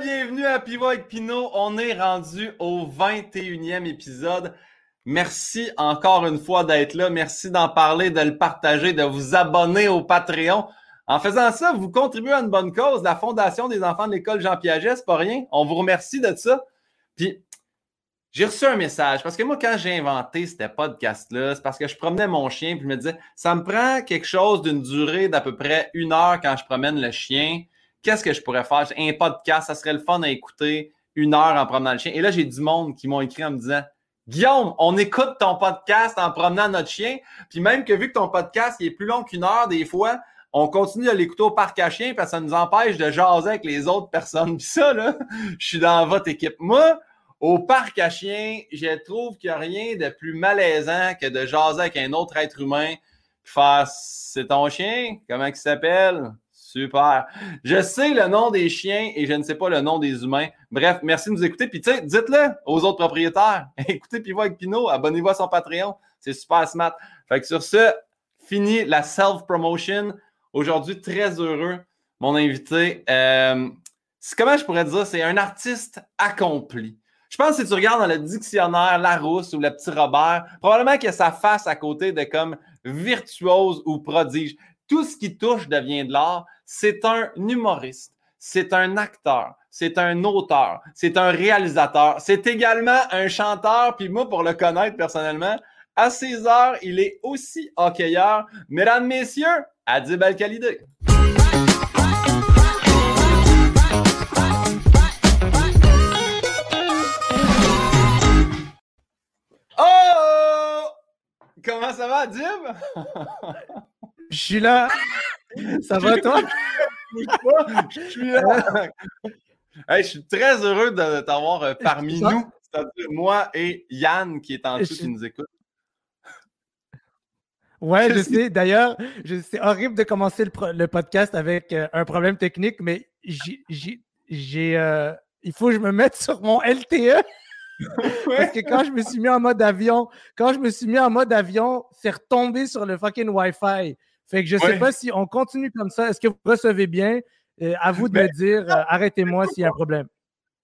bienvenue à Pivot avec Pinot. On est rendu au 21e épisode. Merci encore une fois d'être là. Merci d'en parler, de le partager, de vous abonner au Patreon. En faisant ça, vous contribuez à une bonne cause, la Fondation des enfants de l'école Jean Piaget, c'est pas rien. On vous remercie de ça. Puis, j'ai reçu un message parce que moi, quand j'ai inventé ce podcast-là, c'est parce que je promenais mon chien puis je me disais, ça me prend quelque chose d'une durée d'à peu près une heure quand je promène le chien. Qu'est-ce que je pourrais faire? Un podcast, ça serait le fun à écouter une heure en promenant le chien. Et là, j'ai du monde qui m'ont écrit en me disant, Guillaume, on écoute ton podcast en promenant notre chien. Puis même que vu que ton podcast il est plus long qu'une heure, des fois, on continue à l'écouter au parc à chiens parce que ça nous empêche de jaser avec les autres personnes. Puis ça, là, je suis dans votre équipe. Moi, au parc à chiens, je trouve qu'il n'y a rien de plus malaisant que de jaser avec un autre être humain puis faire C'est ton chien? Comment il s'appelle? Super. Je sais le nom des chiens et je ne sais pas le nom des humains. Bref, merci de nous écouter. Puis, tu sais, dites-le aux autres propriétaires. Écoutez Pivot avec Pinot. Abonnez-vous à son Patreon. C'est super smart. Fait que sur ce, fini la self-promotion. Aujourd'hui, très heureux. Mon invité, euh, comment je pourrais dire, c'est un artiste accompli. Je pense que si tu regardes dans le dictionnaire Larousse ou le petit Robert, probablement qu'il a sa face à côté de comme virtuose ou prodige. Tout ce qui touche devient de l'art. C'est un humoriste, c'est un acteur, c'est un auteur, c'est un réalisateur, c'est également un chanteur. Puis moi, pour le connaître personnellement, à 16 heures, il est aussi hockeyeur. Mesdames, messieurs, Adib Al-Khalidé. Oh! Comment ça va, Adib? Je suis là. Ça va, toi? Je suis là. Hey, je suis très heureux de t'avoir euh, parmi nous. C'est-à-dire moi et Yann qui est en dessous qui nous écoute. Ouais, je sais. D'ailleurs, c'est horrible de commencer le, podcast avec euh, un problème technique, mais j'ai, euh, il faut que je me mette sur mon LTE. Parce que quand je me suis mis en mode avion, quand je me suis mis en mode avion, c'est retombé sur le fucking Wi-Fi. Fait que je sais pas si on continue comme ça. Est-ce que vous recevez bien? Euh, à vous de me ben, dire, euh, arrêtez-moi s'il y a un problème.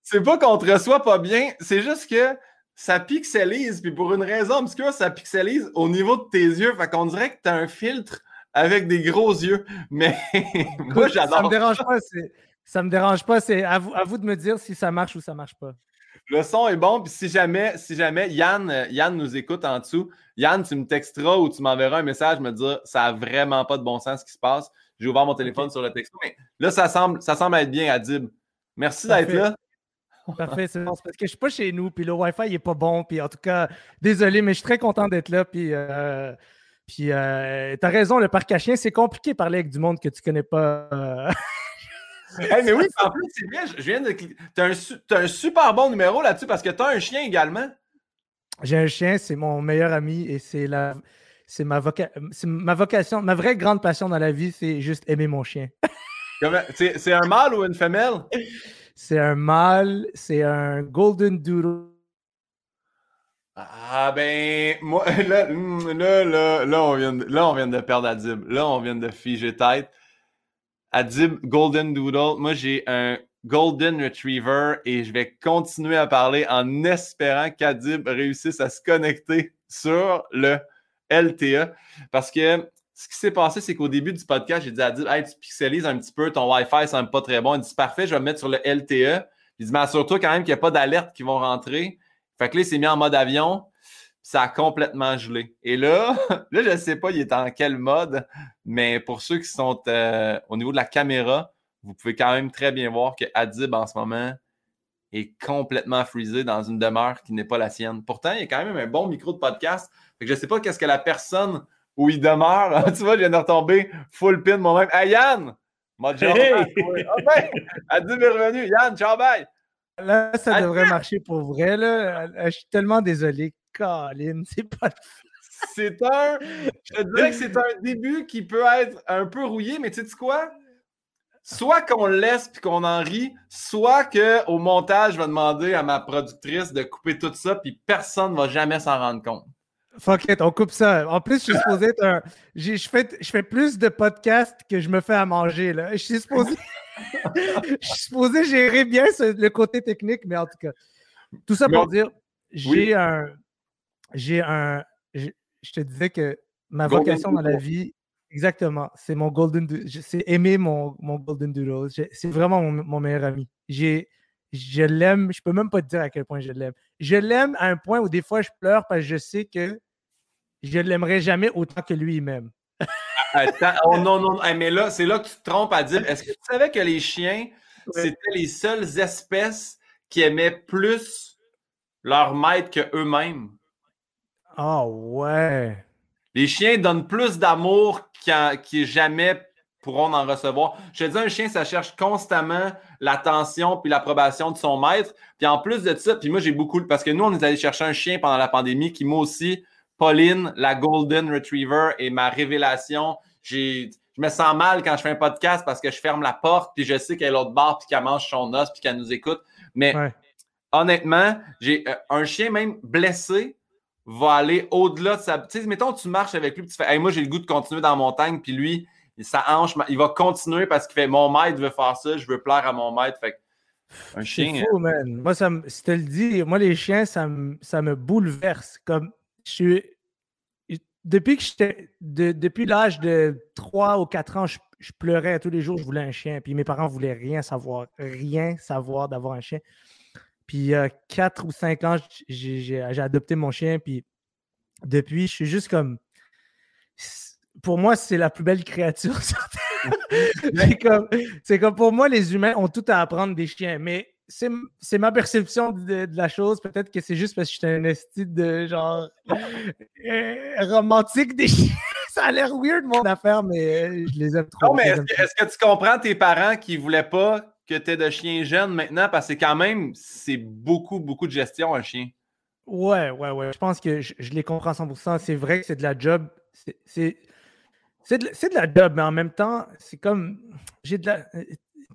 C'est pas qu'on te reçoit pas bien, c'est juste que ça pixelise, puis pour une raison obscure, ça pixelise au niveau de tes yeux. Fait qu'on dirait que tu as un filtre avec des gros yeux. Mais moi, j'adore. Ça me dérange pas. Ça me dérange pas. C'est à vous, à vous de me dire si ça marche ou ça marche pas. Le son est bon. Puis si jamais, si jamais Yann, Yann nous écoute en dessous, Yann, tu me texteras ou tu m'enverras un message me dire ça n'a vraiment pas de bon sens ce qui se passe. J'ai ouvert mon téléphone sur le texto. Mais là, ça semble, ça semble être bien, Adib. Merci d'être là. Parfait, c'est parce que je ne suis pas chez nous, puis le Wi-Fi n'est pas bon, puis en tout cas, désolé, mais je suis très content d'être là, puis, euh, puis euh, tu as raison, le parc à chiens, c'est compliqué de parler avec du monde que tu ne connais pas. Euh. Mais oui, en plus, c'est bien, je viens de Tu as, un super bon numéro là-dessus parce que tu as un chien également. J'ai un chien, c'est mon meilleur ami et c'est la c'est ma, ma vocation, ma vraie grande passion dans la vie, c'est juste aimer mon chien. c'est un mâle ou une femelle? C'est un mâle, c'est un Golden Doodle. Ah ben, moi, là, là, là, on vient de, là, on vient de perdre Adib. Là, on vient de figer tête. Adib Golden Doodle. Moi, j'ai un Golden Retriever et je vais continuer à parler en espérant qu'Adib réussisse à se connecter sur le LTE. Parce que ce qui s'est passé, c'est qu'au début du podcast, j'ai dit à dire Hey, tu pixelises un petit peu, ton Wi-Fi semble pas très bon. Il dit Parfait, je vais me mettre sur le LTE. Il dit Mais assure-toi quand même qu'il n'y a pas d'alerte qui vont rentrer. Fait que là, il s'est mis en mode avion. Ça a complètement gelé. Et là, là, je ne sais pas, il est en quel mode, mais pour ceux qui sont euh, au niveau de la caméra, vous pouvez quand même très bien voir que Adib en ce moment est complètement freezé dans une demeure qui n'est pas la sienne. Pourtant, il y a quand même un bon micro de podcast je ne sais pas qu'est-ce que la personne où il demeure. tu vois, je viens de retomber full pin moi-même. Hey Yann! M'a hey! Ah ben, elle dit revenu. Yann, ciao, bye! Là, ça devrait marcher pour vrai. Là. Je suis tellement désolé. Colin, c'est pas C'est un. Je te dirais que c'est un début qui peut être un peu rouillé, mais tu sais quoi? Soit qu'on le laisse puis qu'on en rit, soit qu'au montage, je vais demander à ma productrice de couper tout ça puis personne ne va jamais s'en rendre compte. Fuck it, on coupe ça. En plus, je suis supposé être un. Je fais, je fais plus de podcasts que je me fais à manger. Là. Je suis supposé. je suis supposé gérer bien le côté technique, mais en tout cas, tout ça pour dire, j'ai un. J'ai un. Je te disais que ma vocation dans la vie, exactement, c'est mon Golden C'est aimer mon, mon Golden Doodle. C'est vraiment mon, meilleur ami. J'ai. Je l'aime, je peux même pas te dire à quel point je l'aime. Je l'aime à un point où des fois je pleure parce que je sais que je ne l'aimerai jamais autant que lui même. Attends, oh non, non, mais là, c'est là que tu te trompes à dire. Est-ce que tu savais que les chiens, c'était les seules espèces qui aimaient plus leur maître qu'eux-mêmes? Ah ouais. Les chiens donnent plus d'amour qui jamais pourront en recevoir. Je te dis, un chien, ça cherche constamment l'attention puis l'approbation de son maître. Puis en plus de ça, puis moi, j'ai beaucoup... Parce que nous, on est allé chercher un chien pendant la pandémie qui, moi aussi, Pauline, la Golden Retriever, est ma révélation. je me sens mal quand je fais un podcast parce que je ferme la porte, puis je sais qu'elle est l'autre bord, puis qu'elle mange son os, puis qu'elle nous écoute. Mais honnêtement, j'ai euh, un chien même blessé va aller au-delà de sa. Tu sais, mettons, tu marches avec lui, tu fais, moi, j'ai le goût de continuer dans la montagne, puis lui, sa hanche, il va continuer parce qu'il fait, mon maître veut faire ça, je veux plaire à mon maître. Fait un chien. C'est fou, man. Moi, ça me, si te le dis, moi, les chiens, ça me, ça me bouleverse. Comme je suis. Depuis que j'étais. depuis l'âge de 3 ou 4 ans, je, pleurais tous les jours, je voulais un chien. Puis mes parents voulaient rien savoir, rien savoir d'avoir un chien. Puis a 4 ou 5 ans, j'ai adopté mon chien. Puis depuis, je suis juste comme. Pour moi, c'est la plus belle créature. c'est comme, comme pour moi, les humains ont tout à apprendre des chiens. Mais c'est ma perception de, la chose. Peut-être que c'est juste parce que je suis un esti de genre euh, romantique des chiens. Ça a l'air weird, mon affaire, mais euh, je les aime trop. Non, mais est-ce que, tu comprends tes parents qui ne voulaient pas que tu aies de chien jeune maintenant? Parce que quand même, c'est beaucoup, beaucoup de gestion, un chien. Ouais, ouais, ouais. Je pense que je, les comprends 100%. C'est vrai que c'est de la job. C'est. De, de, la job, mais en même temps, c'est comme. J'ai de la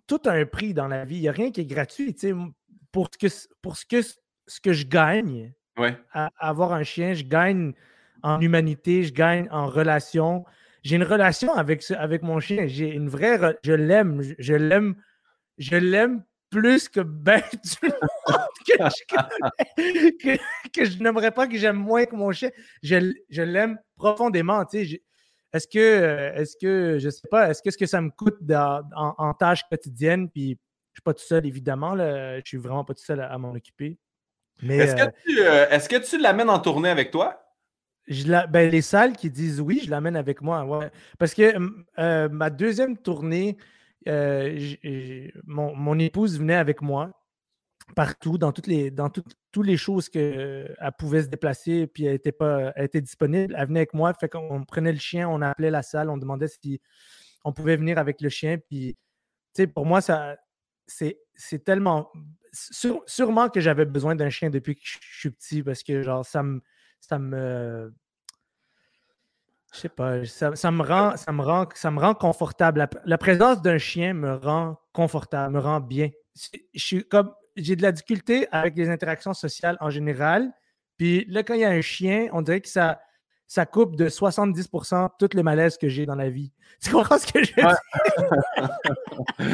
tout a un prix dans la vie. Il n'y a rien qui est gratuit. Pour, ce que, pour ce, que, ce que je gagne à, avoir un chien, je gagne en humanité, je gagne en relation. J'ai une relation avec, avec mon chien. J'ai une vraie. Je l'aime. Je, l'aime. Je l'aime plus que ben du monde que je, n'aimerais pas que j'aime moins que mon chien. Je, je l'aime profondément. Tu sais, est-ce que, euh, est-ce que, je sais pas, est-ce que, ce que ça me coûte en, tâches quotidiennes, puis je ne suis pas tout seul, évidemment, là, je suis vraiment pas tout seul à, m'en occuper. est-ce, que euh tu, euh, est-ce que tu l'amènes en tournée avec toi? Je la, ben, les salles qui disent oui, je l'amène avec moi. Ouais. Parce que ma deuxième tournée, mon, mon, épouse venait avec moi partout, dans toutes les, dans toutes, les choses qu'elle pouvait se déplacer, puis elle était, pas, elle était disponible. Elle venait avec moi, fait qu'on prenait le chien, on appelait la salle, on demandait si on pouvait venir avec le chien. Puis, pour moi, ça, c'est, c'est tellement. sûrement que j'avais besoin d'un chien depuis que je suis petit, parce que, genre, ça me. Ça me je sais pas, ça, me rend, ça, me rend, ça me rend confortable. La, la présence d'un chien me rend confortable, me rend bien. Je suis comme, j'ai de la difficulté avec les interactions sociales en général. Puis là, quand il y a un chien, on dirait que ça, ça coupe de 70% tout le malaise que j'ai dans la vie. Tu comprends ce que je veux tu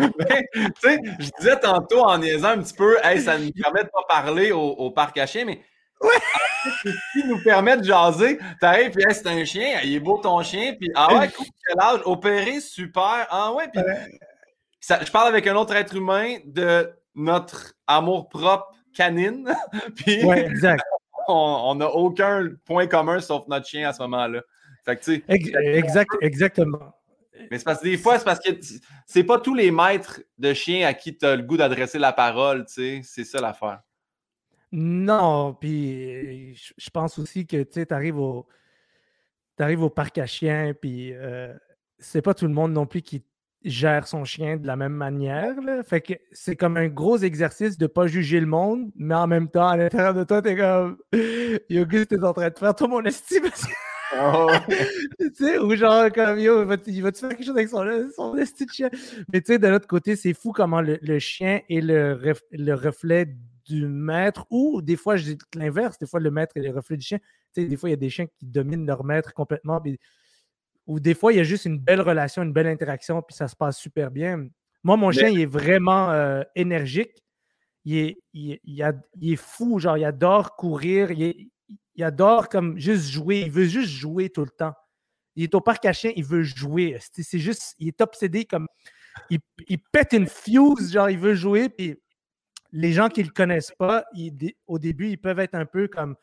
sais, je disais tantôt en niaisant un petit peu, hey, ça nous permet de pas parler au, parc à chiens, mais ouais. Qui nous permet de jaser. T'arrives, puis hey, c'est un chien, il est beau ton chien, puis ah ouais, cool, quel âge, opéré, super, ah ouais, puis je parle avec un autre être humain de notre amour propre canine. Puis exact. on n'a aucun point commun sauf notre chien à ce moment-là. Fait que, exact, exactement. Mais c'est parce que des fois, c'est parce que c'est pas tous les maîtres de chiens à qui tu as le goût d'adresser la parole, tu sais. C'est ça l'affaire. Non, puis je pense aussi que tu arrives au, arrives au parc à chiens, puis euh, c'est pas tout le monde non plus qui gère son chien de la même manière. Là. Fait que c'est comme un gros exercice de ne pas juger le monde, mais en même temps, à l'intérieur de toi, t'es comme Yo, tu t'es en train de faire tout mon estime. Oh. tu sais, ou genre comme Yo, il va-tu va faire quelque chose avec son, son esti de chien? Mais tu sais, de l'autre côté, c'est fou comment le, chien est le, le reflet du maître, ou des fois, je dis l'inverse, des fois, le maître est le reflet du chien. Tu sais, des fois, il y a des chiens qui dominent leur maître complètement. Puis ou des fois, il y a juste une belle relation, une belle interaction, puis ça se passe super bien. Moi, mon chien, il est vraiment euh, énergique. Il est, il, est fou, genre, il adore courir. Il, il, adore comme juste jouer. Il veut juste jouer tout le temps. Il est au parc à chiens, il veut jouer. C'est juste, il est obsédé comme. Il, pète une fuse, genre, il veut jouer. Puis les gens qui ne le connaissent pas, au début, ils peuvent être un peu comme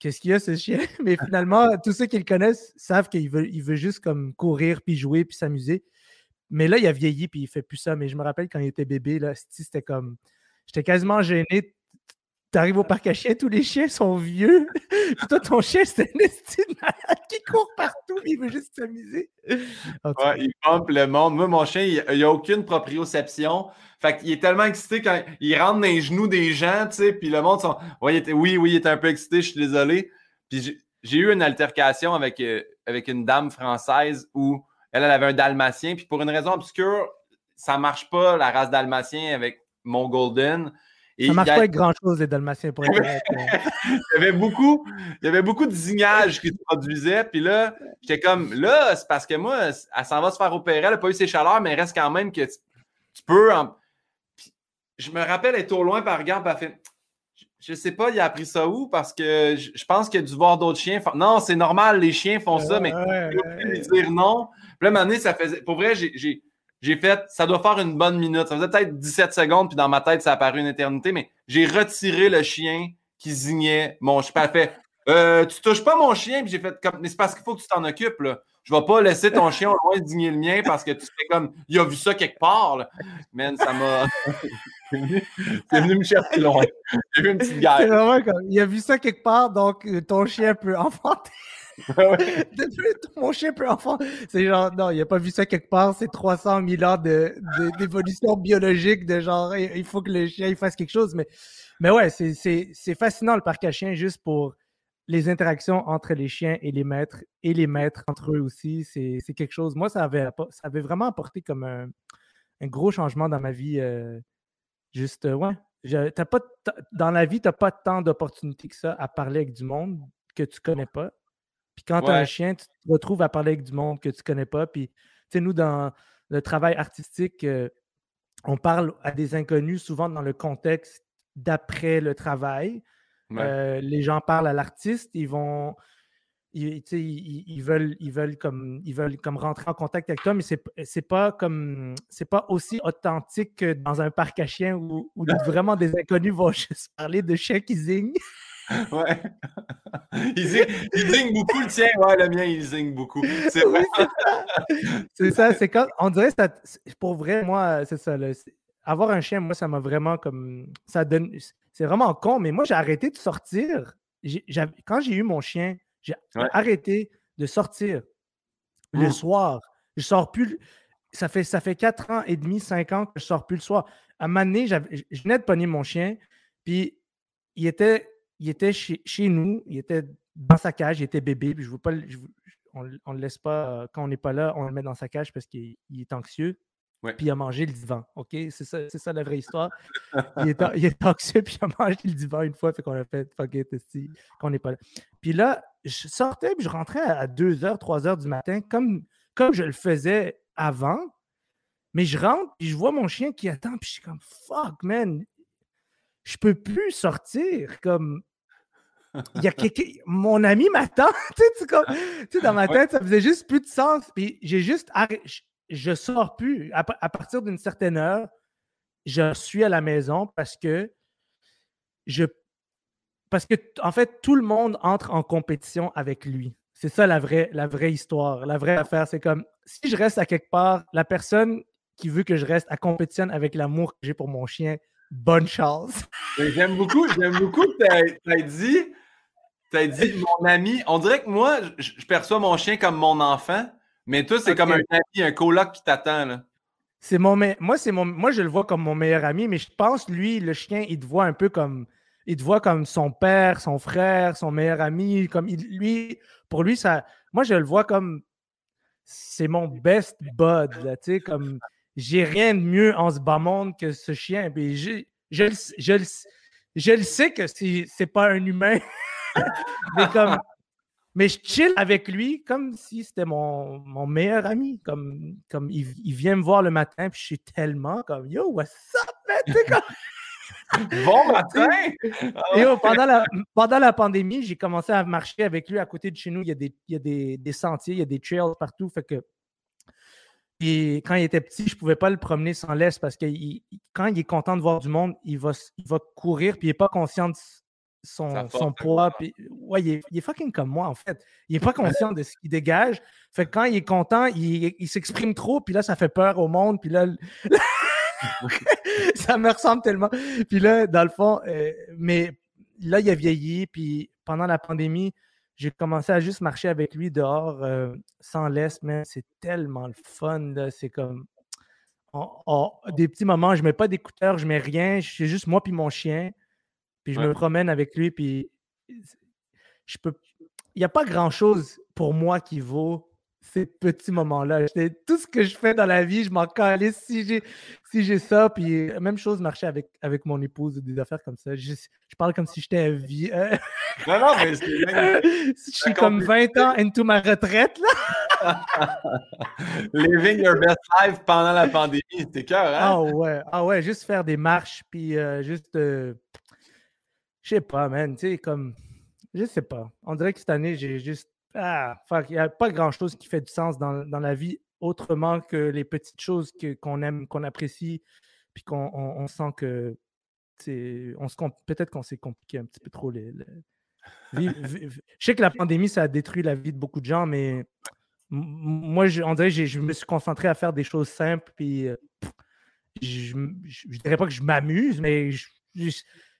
qu'est-ce qu'il y a ce chien? Mais finalement, tous ceux qui le connaissent savent qu'il veut, il veut juste comme courir, puis jouer, puis s'amuser. Mais là, il a vieilli, puis il fait plus ça. Mais je me rappelle quand il était bébé, là, c'était comme. J'étais quasiment gêné tu arrives au parc à chiens, tous les chiens sont vieux. Puis toi, ton chien, c'est un estime malade qui court partout, il veut juste s'amuser. Ouais, il pompe le monde. Moi, mon chien, il n'y a aucune proprioception. Fait qu'il est tellement excité quand il rentre dans les genoux des gens, tu sais, puis le monde sont. oui, oui, il était un peu excité, je suis désolé. Puis j'ai eu une altercation avec, euh, avec une dame française où elle, elle avait un dalmatien, puis pour une raison obscure, ça ne marche pas, la race dalmatien avec mon golden. Et ça marche pas avec grand-chose, les Dalmatiens, pour être il, y avait beaucoup, il y avait beaucoup de zignages qui se produisaient. Puis là, j'étais comme, là, c'est parce que moi, elle s'en va se faire opérer. Elle n'a pas eu ses chaleurs, mais il reste quand même que tu, peux. je me rappelle, elle est au loin, par regarde, elle fait, je ne sais pas, il a appris ça où parce que je, pense qu'il a dû voir d'autres chiens. Non, c'est normal, les chiens font ça, mais je peux dire non. Puis là, à ça faisait. Pour vrai, j'ai j'ai fait, ça doit faire une bonne minute. Ça faisait peut-être 17 secondes, puis dans ma tête, ça a paru une éternité, mais j'ai retiré le chien qui zignait mon chien. Elle fait, euh, tu touches pas mon chien, puis j'ai fait comme, mais c'est parce qu'il faut que tu t'en occupes, là. Je vais pas laisser ton chien au loin digner le mien parce que tu fais comme, il a vu ça quelque part, là. Man, ça m'a. c'est venu, me chercher loin. J'ai vu une petite guerre. C'est vraiment comme, il a vu ça quelque part, donc euh, ton chien peut enfanter. Mon chien peut enfant. C'est genre, non, il n'a pas vu ça quelque part. C'est 300 000 ans d'évolution biologique de genre, il faut que le chien il fasse quelque chose. Mais, mais ouais, c'est fascinant le parc à chiens juste pour les interactions entre les chiens et les maîtres et les maîtres entre eux aussi. C'est quelque chose. Moi, ça avait, ça avait vraiment apporté comme un, gros changement dans ma vie. Euh, juste, ouais. As pas, dans la vie, tu n'as pas tant d'opportunités que ça à parler avec du monde que tu connais pas. Puis quand tu as un chien, tu te retrouves à parler avec du monde que tu ne connais pas. Puis, tu sais, nous, dans le travail artistique, euh, on parle à des inconnus souvent dans le contexte d'après le travail. Euh, les gens parlent à l'artiste, ils vont. Ils, ils, veulent, ils, veulent comme, ils veulent comme rentrer en contact avec toi, mais c'est, c'est pas comme c'est pas aussi authentique que dans un parc à chiens où, où vraiment des inconnus vont juste parler de chiens qui zignent. Ouais. Il zigne, beaucoup le tien. Ouais, le mien, il zigne beaucoup. C'est vrai. c'est ça. C'est quand. On dirait ça. Pour vrai, moi, c'est ça. avoir un chien, moi, ça m'a vraiment comme. Ça donne. C'est vraiment con, mais moi, j'ai arrêté de sortir. Quand j'ai eu mon chien, j'ai arrêté de sortir le mmh. soir. Je sors plus. Ça fait, ça fait 4 ans et demi, 5 ans que je sors plus le soir. À un moment donné, je venais de pogner mon chien, puis il était il était chez, nous, il était dans sa cage, il était bébé, puis je veux pas, on ne le laisse pas, euh, quand on n'est pas là, on le met dans sa cage parce qu'il est anxieux. Puis il a mangé le divan. OK? C'est ça, ça, la vraie histoire. il, est, anxieux, puis il a mangé le divan une fois, fait qu'on a fait fuck it, qu'on n'est pas là. Puis là, je sortais, puis je rentrais à 2h, 3h du matin, comme, comme je le faisais avant. Mais je rentre, puis je vois mon chien qui attend, puis je suis comme fuck, man, je peux plus sortir. Comme, il y a mon ami m'attend. tu sais, dans ma tête, ça faisait juste plus de sens. Puis j'ai juste Je, sors plus. À, partir d'une certaine heure, je suis à la maison parce que je. Parce que, en fait, tout le monde entre en compétition avec lui. C'est ça la vraie, la vraie histoire. La vraie affaire, c'est comme si je reste à quelque part, la personne qui veut que je reste à compétition avec l'amour que j'ai pour mon chien, bonne chance. J'aime beaucoup, j'aime beaucoup que tu as, dit, as dit mon ami. On dirait que moi, je, perçois mon chien comme mon enfant, mais toi, c'est comme un ami, un coloc qui t'attend. C'est mon moi, c'est mon moi, je le vois comme mon meilleur ami, mais je pense, lui, le chien, il te voit un peu comme. Il te voit comme son père, son frère, son meilleur ami. Comme lui, pour lui, ça. Moi, je le vois comme c'est mon best bud. tu sais, comme j'ai rien de mieux en ce bas monde que ce chien. je, je, je, je, le sais que c'est pas un humain. mais comme mais je chill avec lui comme si c'était mon, mon meilleur ami. Comme, comme il, il, vient me voir le matin, puis je suis tellement comme Yo, what's up, man? Comme... bon matin! Et oh, pendant, la, pendant la pandémie, j'ai commencé à marcher avec lui à côté de chez nous. Il y a des, il y a des, des sentiers, il y a des trails partout. Fait que et quand il était petit, je ne pouvais pas le promener sans laisse parce que quand il est content de voir du monde, il va, il va courir puis il n'est pas conscient de son, son poids. Puis, ouais, il est, fucking comme moi, en fait. Il n'est pas conscient de ce qu'il dégage. Fait que quand il est content, il, il s'exprime trop, puis là, ça fait peur au monde. Puis là, ça me ressemble tellement. Puis là, dans le fond, euh, mais là, il a vieilli. Puis pendant la pandémie, j'ai commencé à juste marcher avec lui dehors euh, sans laisse, mais c'est tellement le fun. C'est comme des petits moments, je mets pas d'écouteurs, je mets rien, c'est juste moi puis mon chien. Puis je me promène avec lui, puis je peux. Il n'y a pas grand chose pour moi qui vaut ces petits moments-là. Tout ce que je fais dans la vie, je m'en calisse si j'ai si j'ai ça. Puis euh, même chose, marcher avec, avec mon épouse, des affaires comme ça. Je, je parle comme si j'étais vie. Euh, non, non, mais je suis comme 20 ans into ma retraite, là. Living your best life pendant la pandémie, c'était cœur, hein? Ah ouais, ah ouais, juste faire des marches, puis euh, juste. Je sais pas, man, tu sais, comme. Je sais pas. On dirait que cette année, j'ai juste ah, il n'y a pas grand-chose qui fait du sens dans, la vie autrement que les petites choses qu'on aime, qu'on apprécie, puis qu'on sent que peut-être qu'on s'est compliqué un petit peu trop les, je sais que la pandémie, ça a détruit la vie de beaucoup de gens, mais moi, je, on dirait que je me suis concentré à faire des choses simples, puis euh, je ne dirais pas que je m'amuse, mais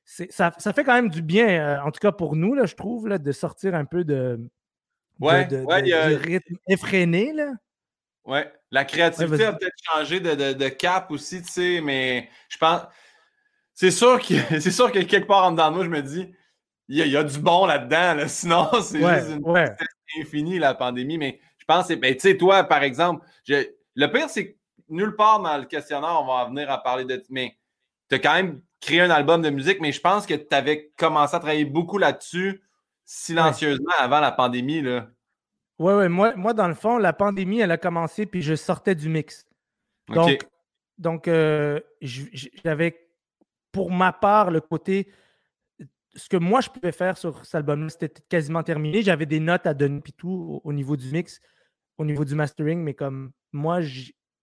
ça, fait quand même du bien, euh, en tout cas pour nous, là, je trouve, là, de sortir un peu de, Ouais, de, ouais, y a... du rythme effréné, là. Ouais, la créativité a peut-être changé de, cap aussi, tu sais, mais je pense. C'est sûr, que, c'est sûr que quelque part en dedans de moi, je me dis, il y, a, du bon là-dedans, sinon c'est juste une infinie, la pandémie. Mais je pense, ben, tu sais, toi, par exemple, le pire, c'est que nulle part dans le questionnaire, on va venir à parler de. Mais tu as quand même créé un album de musique, mais je pense que tu avais commencé à travailler beaucoup là-dessus silencieusement avant la pandémie. Là. Oui, oui. Moi, moi, dans le fond, la pandémie, elle a commencé, puis je sortais du mix. Donc, donc euh, j'avais, pour ma part, le côté. Ce que moi, je pouvais faire sur cet album-là, c'était quasiment terminé. J'avais des notes à donner, puis tout, au, niveau du mix, au niveau du mastering, mais comme moi,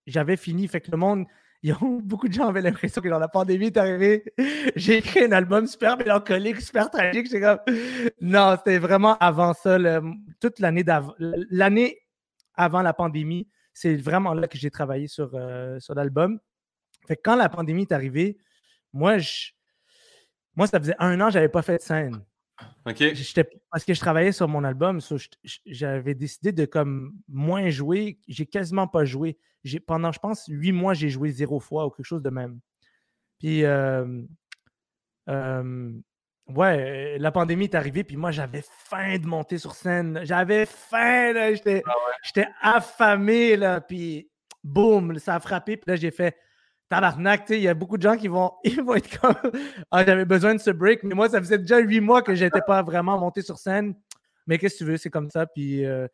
j'avais fini. Fait que le monde, beaucoup de gens avaient l'impression que la pandémie est arrivée, j'ai écrit un album super mélancolique, super tragique. Comme, non, c'était vraiment avant ça, toute l'année d'avant, l'année avant la pandémie, c'est vraiment là que j'ai travaillé sur, euh, sur l'album. Fait que quand la pandémie est arrivée, moi, je, moi, ça faisait un an que je n'avais pas fait de scène. Parce que je travaillais sur mon album, j'avais décidé de comme moins jouer. J'ai quasiment pas joué. Pendant, je pense, huit mois, j'ai joué zéro fois ou quelque chose de même. Puis, euh, ouais, la pandémie est arrivée, puis moi, j'avais faim de monter sur scène. J'avais faim, ah j'étais affamé, là. Puis, boum, ça a frappé. Puis là, j'ai fait tabarnak, il y a beaucoup de gens qui vont, ils vont être comme Ah, j'avais besoin de ce break, mais moi, ça faisait déjà huit mois que je n'étais pas vraiment monté sur scène. Mais qu'est-ce que tu veux, c'est comme ça. Puis euh,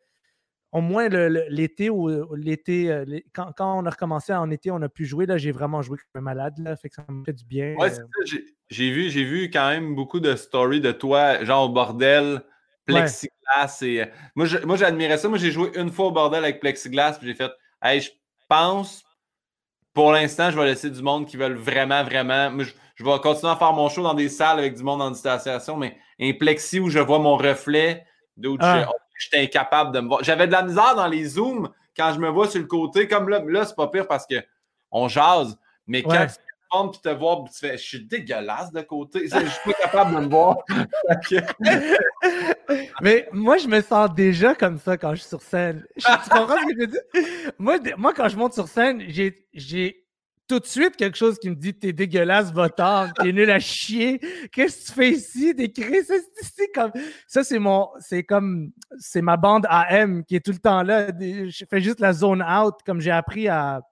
au moins l'été ou l'été, euh, quand, on a recommencé en été, on a pu jouer. Là, j'ai vraiment joué comme un malade. Là, fait que ça me fait du bien. Ouais, euh. J'ai vu, j'ai vu quand même beaucoup de stories de toi, genre au bordel, plexiglas. Et, moi, j'admirais ça. Moi, j'ai joué une fois au bordel avec plexiglas, puis j'ai fait Hey, je pense pour l'instant, je vais laisser du monde qui veulent vraiment, vraiment. Je, vais continuer à faire mon show dans des salles avec du monde en distanciation, mais un plexi où je vois mon reflet, d'autres, ah. j'étais incapable de me voir. J'avais de la misère dans les zooms quand je me vois sur le côté. Comme là, là c'est pas pire parce qu'on jase, mais quand tu te voir, tu fais, je suis dégueulasse de côté. Je suis pas capable de me voir. Mais moi, je me sens déjà comme ça quand je suis sur scène. tu comprends ce que je veux dire? Moi, moi, quand je monte sur scène, j'ai tout de suite quelque chose qui me dit T'es dégueulasse, va-t'en, t'es nul à chier. Qu'est-ce que tu fais ici? D'écrire ça, comme. Ça, c'est mon. C'est comme. C'est ma bande AM qui est tout le temps là. Je fais juste la zone out, comme j'ai appris à.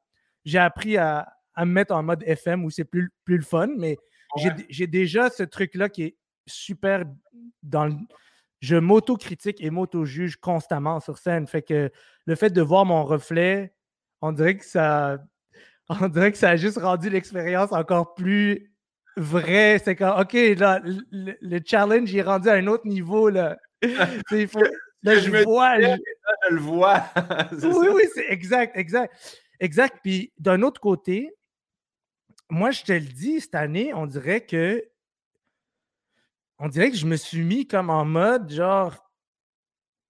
J'ai appris à, à me mettre en mode FM où c'est plus, plus le fun, mais j'ai déjà ce truc-là qui est super dans le je m'auto-critique et m'auto-juge constamment sur scène. Fait que le fait de voir mon reflet, on dirait que ça, on dirait que ça a juste rendu l'expérience encore plus vraie. C'est comme, OK, là, le, challenge est rendu à un autre niveau. Là, là je, vois. Je... le vois. oui, oui, c'est exact, exact. Exact. Puis d'un autre côté, moi, je te le dis, cette année, on dirait que on dirait que je me suis mis comme en mode genre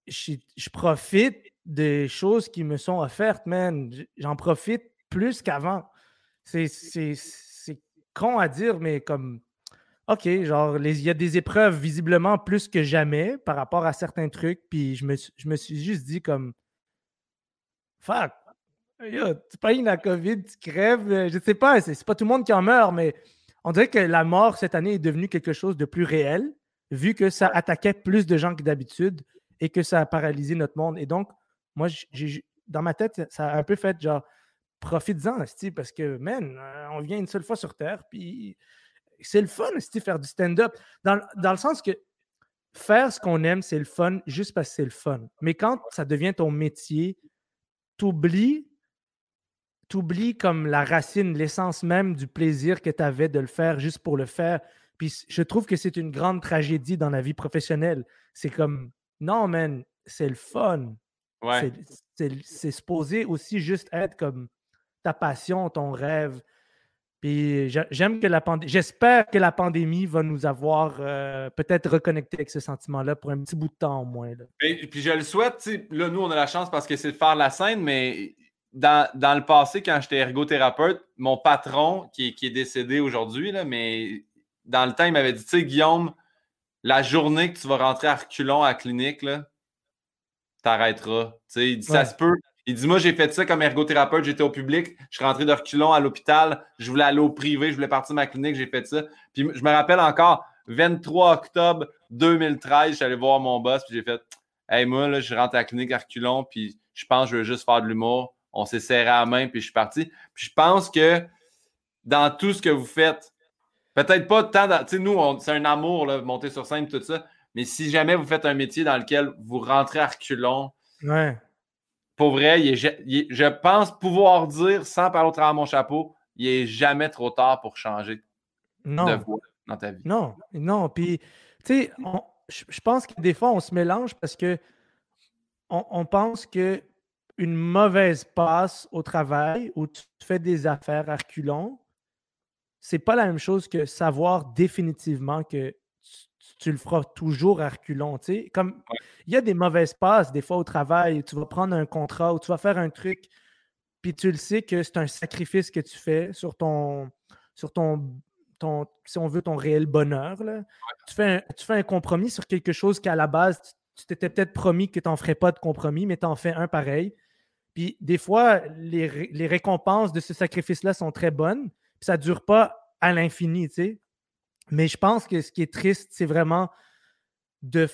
je, profite des choses qui me sont offertes, man. J'en profite plus qu'avant. C'est con à dire, mais comme OK, genre, il y a des épreuves visiblement plus que jamais par rapport à certains trucs. Puis je me, je me suis juste dit comme Fuck, yo, tu payes la COVID, tu crèves. Je sais pas, c'est pas tout le monde qui en meurt, mais on dirait que la mort cette année est devenue quelque chose de plus réel, vu que ça attaquait plus de gens que d'habitude et que ça a paralysé notre monde. Et donc, moi, dans ma tête, ça a un peu fait genre, profite-en, parce que, man, euh, on vient une seule fois sur Terre, puis c'est le fun, de faire du stand-up. Dans, dans, le sens que faire ce qu'on aime, c'est le fun juste parce que c'est le fun. Mais quand ça devient ton métier, t'oublies tu oublies comme la racine, l'essence même du plaisir que tu avais de le faire juste pour le faire. Puis je trouve que c'est une grande tragédie dans la vie professionnelle. C'est comme, non, man, c'est le fun. Ouais. C'est supposé aussi juste être comme ta passion, ton rêve. Puis j'aime que la pandémie, j'espère que la pandémie va nous avoir euh, peut-être reconnecté avec ce sentiment-là pour un petit bout de temps au moins. Et, puis je le souhaite, là, nous, on a la chance parce que c'est de faire la scène, mais dans, le passé, quand j'étais ergothérapeute, mon patron, qui, est décédé aujourd'hui, mais dans le temps, il m'avait dit Tu sais, Guillaume, la journée que tu vas rentrer à reculons à la clinique, t'arrêteras. Il dit Ça se peut. Il dit Moi, j'ai fait ça comme ergothérapeute, j'étais au public, je suis rentré de reculons à l'hôpital, je voulais aller au privé, je voulais partir de ma clinique, j'ai fait ça. Puis je me rappelle encore, 23 octobre 2013, je suis allé voir mon boss, puis j'ai fait Hey, moi, là, je rentre à la clinique à reculons, puis je pense que je veux juste faire de l'humour on s'est serré à la main, puis je suis parti. Puis je pense que dans tout ce que vous faites, peut-être pas tant, tu sais, nous, c'est un amour, là, monter sur scène, tout ça, mais si jamais vous faites un métier dans lequel vous rentrez à reculons, ouais. pour vrai, je pense pouvoir dire, sans parler au travers de mon chapeau, il n'est jamais trop tard pour changer de voie dans ta vie. Non, non. Puis, tu sais, je pense que des fois, on se mélange parce que on pense que une mauvaise passe au travail ou tu fais des affaires à reculons, c'est pas la même chose que savoir définitivement que tu, le feras toujours à reculons. Comme il y a des mauvaises passes des fois au travail, tu vas prendre un contrat ou tu vas faire un truc, puis tu le sais que c'est un sacrifice que tu fais sur ton, sur ton, ton si on veut, ton réel bonheur. Tu, fais un, tu fais un compromis sur quelque chose qu'à la base, tu t'étais peut-être promis que tu n'en ferais pas de compromis, mais tu en fais un pareil. Puis des fois, les, récompenses de ce sacrifice-là sont très bonnes. Puis ça ne dure pas à l'infini, tu sais. Mais je pense que ce qui est triste, c'est vraiment de,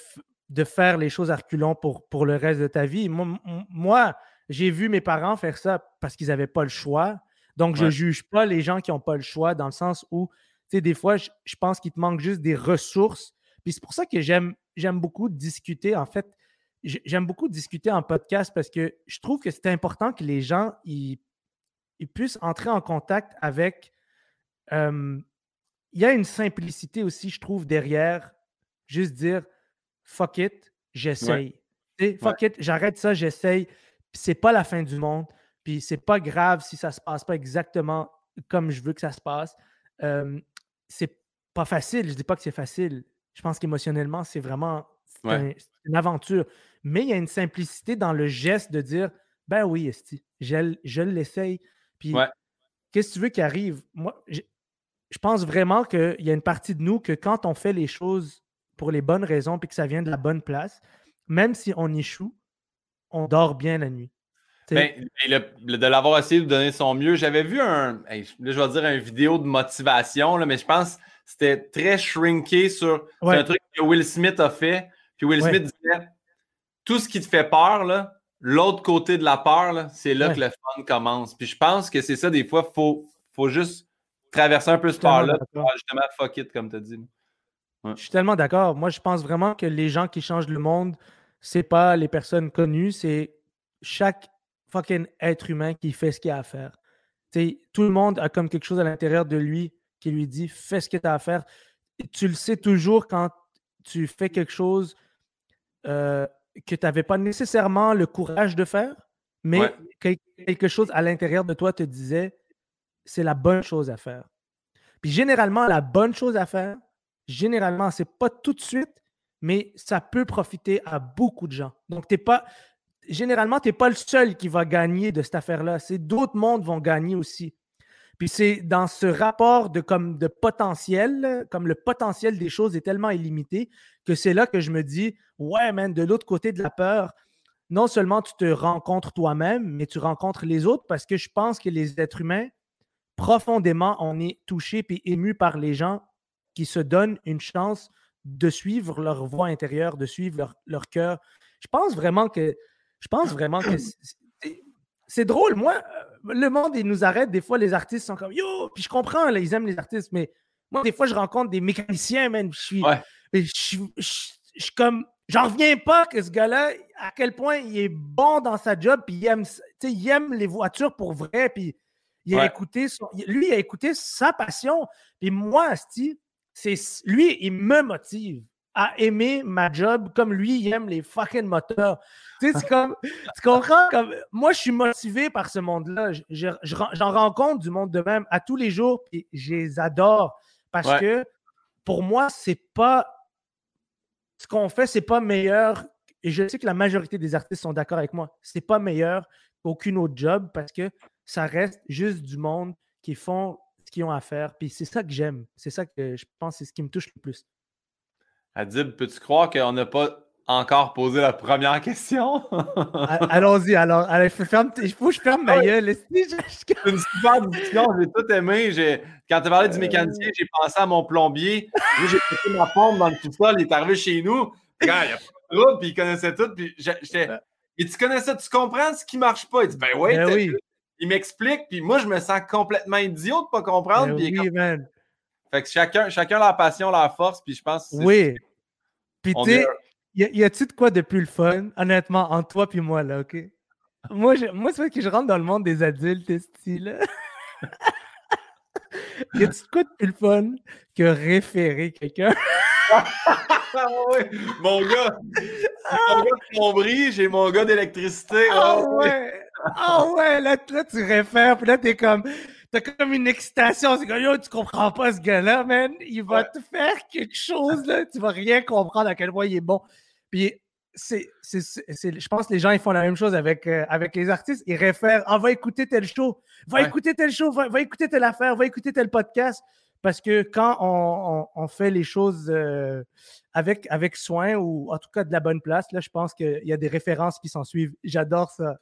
de faire les choses à reculons pour, pour le reste de ta vie. Moi, j'ai vu mes parents faire ça parce qu'ils n'avaient pas le choix. Donc, je ne juge pas les gens qui n'ont pas le choix dans le sens où, tu sais, des fois, je, je pense qu'il te manque juste des ressources. Puis c'est pour ça que j'aime beaucoup discuter, en fait, j'aime beaucoup discuter en podcast parce que je trouve que c'est important que les gens ils, puissent entrer en contact avec. il y a une simplicité aussi, je trouve, derrière juste dire fuck it, j'essaye. Fuck it, j'arrête ça, j'essaye. C'est pas la fin du monde. Puis c'est pas grave si ça se passe pas exactement comme je veux que ça se passe. c'est pas facile. Je dis pas que c'est facile. Je pense qu'émotionnellement, c'est vraiment une aventure. Mais il y a une simplicité dans le geste de dire Ben oui, Esti, je, je l'essaye. Puis qu'est-ce que tu veux qui arrive? Moi, je, pense vraiment qu'il y a une partie de nous que quand on fait les choses pour les bonnes raisons puis que ça vient de la bonne place, même si on échoue, on dort bien la nuit. Ben, de l'avoir essayé de donner son mieux, j'avais vu un, là, je vais dire une vidéo de motivation, là, mais je pense que c'était très shrinké sur un truc que Will Smith a fait. Puis Will Smith disait tout ce qui te fait peur, l'autre côté de la peur, c'est là que le fun commence. Puis je pense que c'est ça, des fois, il faut, faut juste traverser un peu ce peur-là pour justement fuck it, comme tu as dit. Je suis tellement d'accord. Moi, je pense vraiment que les gens qui changent le monde, c'est pas les personnes connues, c'est chaque fucking être humain qui fait ce qu'il a à faire. tout le monde a comme quelque chose à l'intérieur de lui qui lui dit fais ce que tu as à faire. tu le sais toujours quand tu fais quelque chose euh, que tu n'avais pas nécessairement le courage de faire, mais quelque chose à l'intérieur de toi te disait c'est la bonne chose à faire. Puis généralement, la bonne chose à faire, généralement, c'est pas tout de suite, mais ça peut profiter à beaucoup de gens. Donc, t'es pas. Généralement, tu n'es pas le seul qui va gagner de cette affaire-là. C'est d'autres mondes vont gagner aussi. Puis c'est dans ce rapport de, comme, de potentiel, comme le potentiel des choses est tellement illimité, que c'est là que je me dis, ouais, man, de l'autre côté de la peur, non seulement tu te rencontres toi-même, mais tu rencontres les autres parce que je pense que les êtres humains, profondément, on est touché et ému par les gens qui se donnent une chance de suivre leur voix intérieure, de suivre leur, leur cœur. Je pense vraiment que je pense vraiment que c'est drôle. Moi, euh, le monde, il nous arrête. Des fois, les artistes sont comme Yo, puis je comprends, là, ils aiment les artistes, mais moi, des fois, je rencontre des mécaniciens, man. Je suis, je, suis comme, j'en reviens pas que ce gars-là, à quel point il est bon dans sa job, puis il aime, il aime les voitures pour vrai, puis il a écouté lui, il a écouté sa passion. Puis moi, Asti, c'est lui, il me motive à aimer ma job comme lui, il aime les fucking moteurs. Tu sais, comme, tu comprends? Comme, moi, je suis motivé par ce monde-là. J'en rencontre du monde de même à tous les jours, puis je les adore parce que pour moi, c'est pas. Ce qu'on fait, c'est pas meilleur. Et je sais que la majorité des artistes sont d'accord avec moi. C'est pas meilleur qu'aucune autre job parce que ça reste juste du monde qui font ce qu'ils ont à faire. Puis c'est ça que j'aime. C'est ça que je pense, c'est ce qui me touche le plus. Adib, peux-tu croire qu'on n'a pas encore posé la première question? Allons-y, alors. il faut, que je ferme ma gueule. C'est une super discussion, j'ai tout aimé. Quand tu parlais du mécanicien, j'ai pensé à mon plombier. j'ai pris ma pompe dans le sous-sol, il est arrivé chez nous. il a pas de puis il connaissait tout. Puis j'étais. Et tu connais ça, tu comprends ce qui ne marche pas? Il dit, ben, ben oui, il m'explique, puis moi, je me sens complètement idiot de ne pas comprendre. Ben oui, man. Fait que chacun, chacun leur passion, leur force, puis je pense que Oui. Puis tu y a-tu de quoi de plus le fun, honnêtement, entre toi puis moi, là, OK? Moi, moi c'est vrai que je rentre dans le monde des adultes, style. y a-tu de quoi de plus le fun que référer quelqu'un? Mon gars, mon gars de plomberie, j'ai mon gars d'électricité. Ah ouais! Ah ouais, là, là, tu réfères, puis là, t'es comme. T'as comme une excitation. C'est comme, yo, tu comprends pas ce gars-là, man. Il va te faire quelque chose, là. Tu vas rien comprendre à quel point il est bon. Puis, c'est, c'est, je pense que les gens, ils font la même chose avec, euh, avec les artistes. Ils réfèrent, ah, va écouter tel show, va écouter tel show, va, va écouter telle affaire, va écouter tel podcast. Parce que quand on, fait les choses euh, avec, avec soin ou en tout cas de la bonne place, là, je pense qu'il y a des références qui s'en suivent. J'adore ça.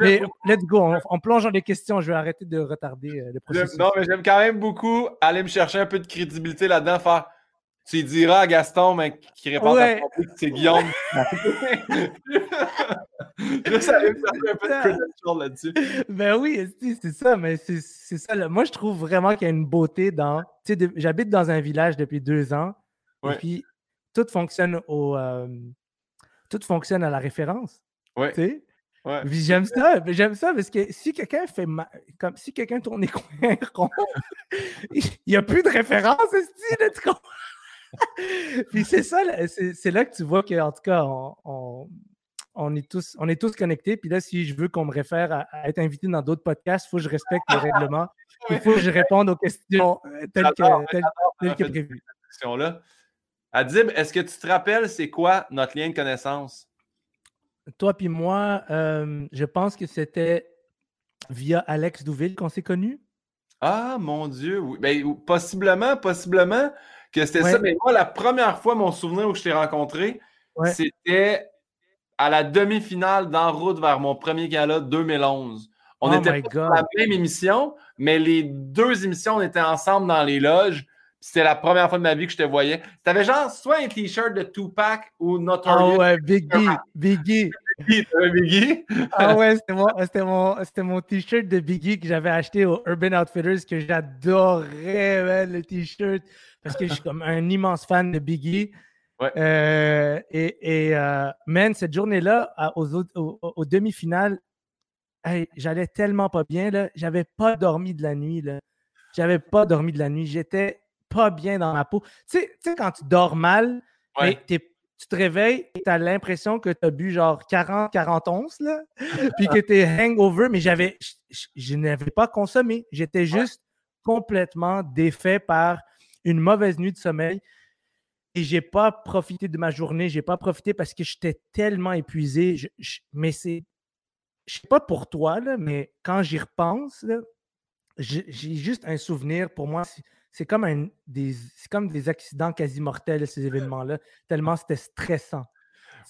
mais let's go, on, plonge dans les questions. Je vais arrêter de retarder euh, le processus. Non, mais j'aime quand même beaucoup aller me chercher un peu de crédibilité là-dedans, faire tu diras à Gaston, mais qui répond à ton que c'est Guillaume. Juste aller me chercher un peu de credential là-dessus. Ben oui, c'est ça, mais c'est ça. Moi, je trouve vraiment qu'il y a une beauté dans. Tu sais, j'habite dans un village depuis deux ans. Et puis, tout fonctionne au. Euh, tout fonctionne à la référence. Oui. Tu sais? Ouais. J'aime ça, j'aime ça parce que si quelqu'un fait comme si quelqu'un tourne les coins ronds, il n'y a plus de référence, style, tu comprends? Puis c'est ça, c'est là que tu vois qu'en tout cas, on, est tous, on est tous connectés. Puis là, si je veux qu'on me réfère à, être invité dans d'autres podcasts, il faut que je respecte les règlements. Il faut que je réponde aux questions euh, telles que, prévues. là Adib, est-ce que tu te rappelles c'est quoi notre lien de connaissance? Toi puis moi, euh, je pense que c'était via Alex Douville qu'on s'est connus. Ah, mon Dieu, oui. Ben, possiblement, possiblement que c'était ça. Mais moi, la première fois, mon souvenir où je t'ai rencontré, c'était à la demi-finale d'En route vers mon premier gala 2011. On oh était pas la même émission, mais les deux émissions, on était ensemble dans les loges. C'était la première fois de ma vie que je te voyais. Tu avais genre soit un t-shirt de Tupac ou Notorious. Oh ouais, Biggie, Biggie. Biggie? ah ouais, c'était mon, mon, t-shirt de Biggie que j'avais acheté au Urban Outfitters que j'adorais, le t-shirt, parce que je suis comme un immense fan de Biggie. Ouais. Euh, et, et euh, man, cette journée-là, aux, demi-finales, j'allais tellement pas bien. Là. J'avais pas dormi de la nuit. Là. J'avais pas dormi de la nuit. J'étais pas bien dans ma peau. Tu sais, quand tu dors mal, tu te réveilles et tu as l'impression que tu as bu genre 40, 40 onces, là, puis que tu es hangover, mais j'avais, je, n'avais pas consommé. J'étais juste complètement défait par une mauvaise nuit de sommeil. Et j'ai pas profité de ma journée, j'ai pas profité parce que j'étais tellement épuisé. mais c'est, je sais pas pour toi, là, mais quand j'y repense, j'ai juste un souvenir. Pour moi, c'est comme, un, des, comme des accidents quasi mortels, ces événements-là, tellement c'était stressant.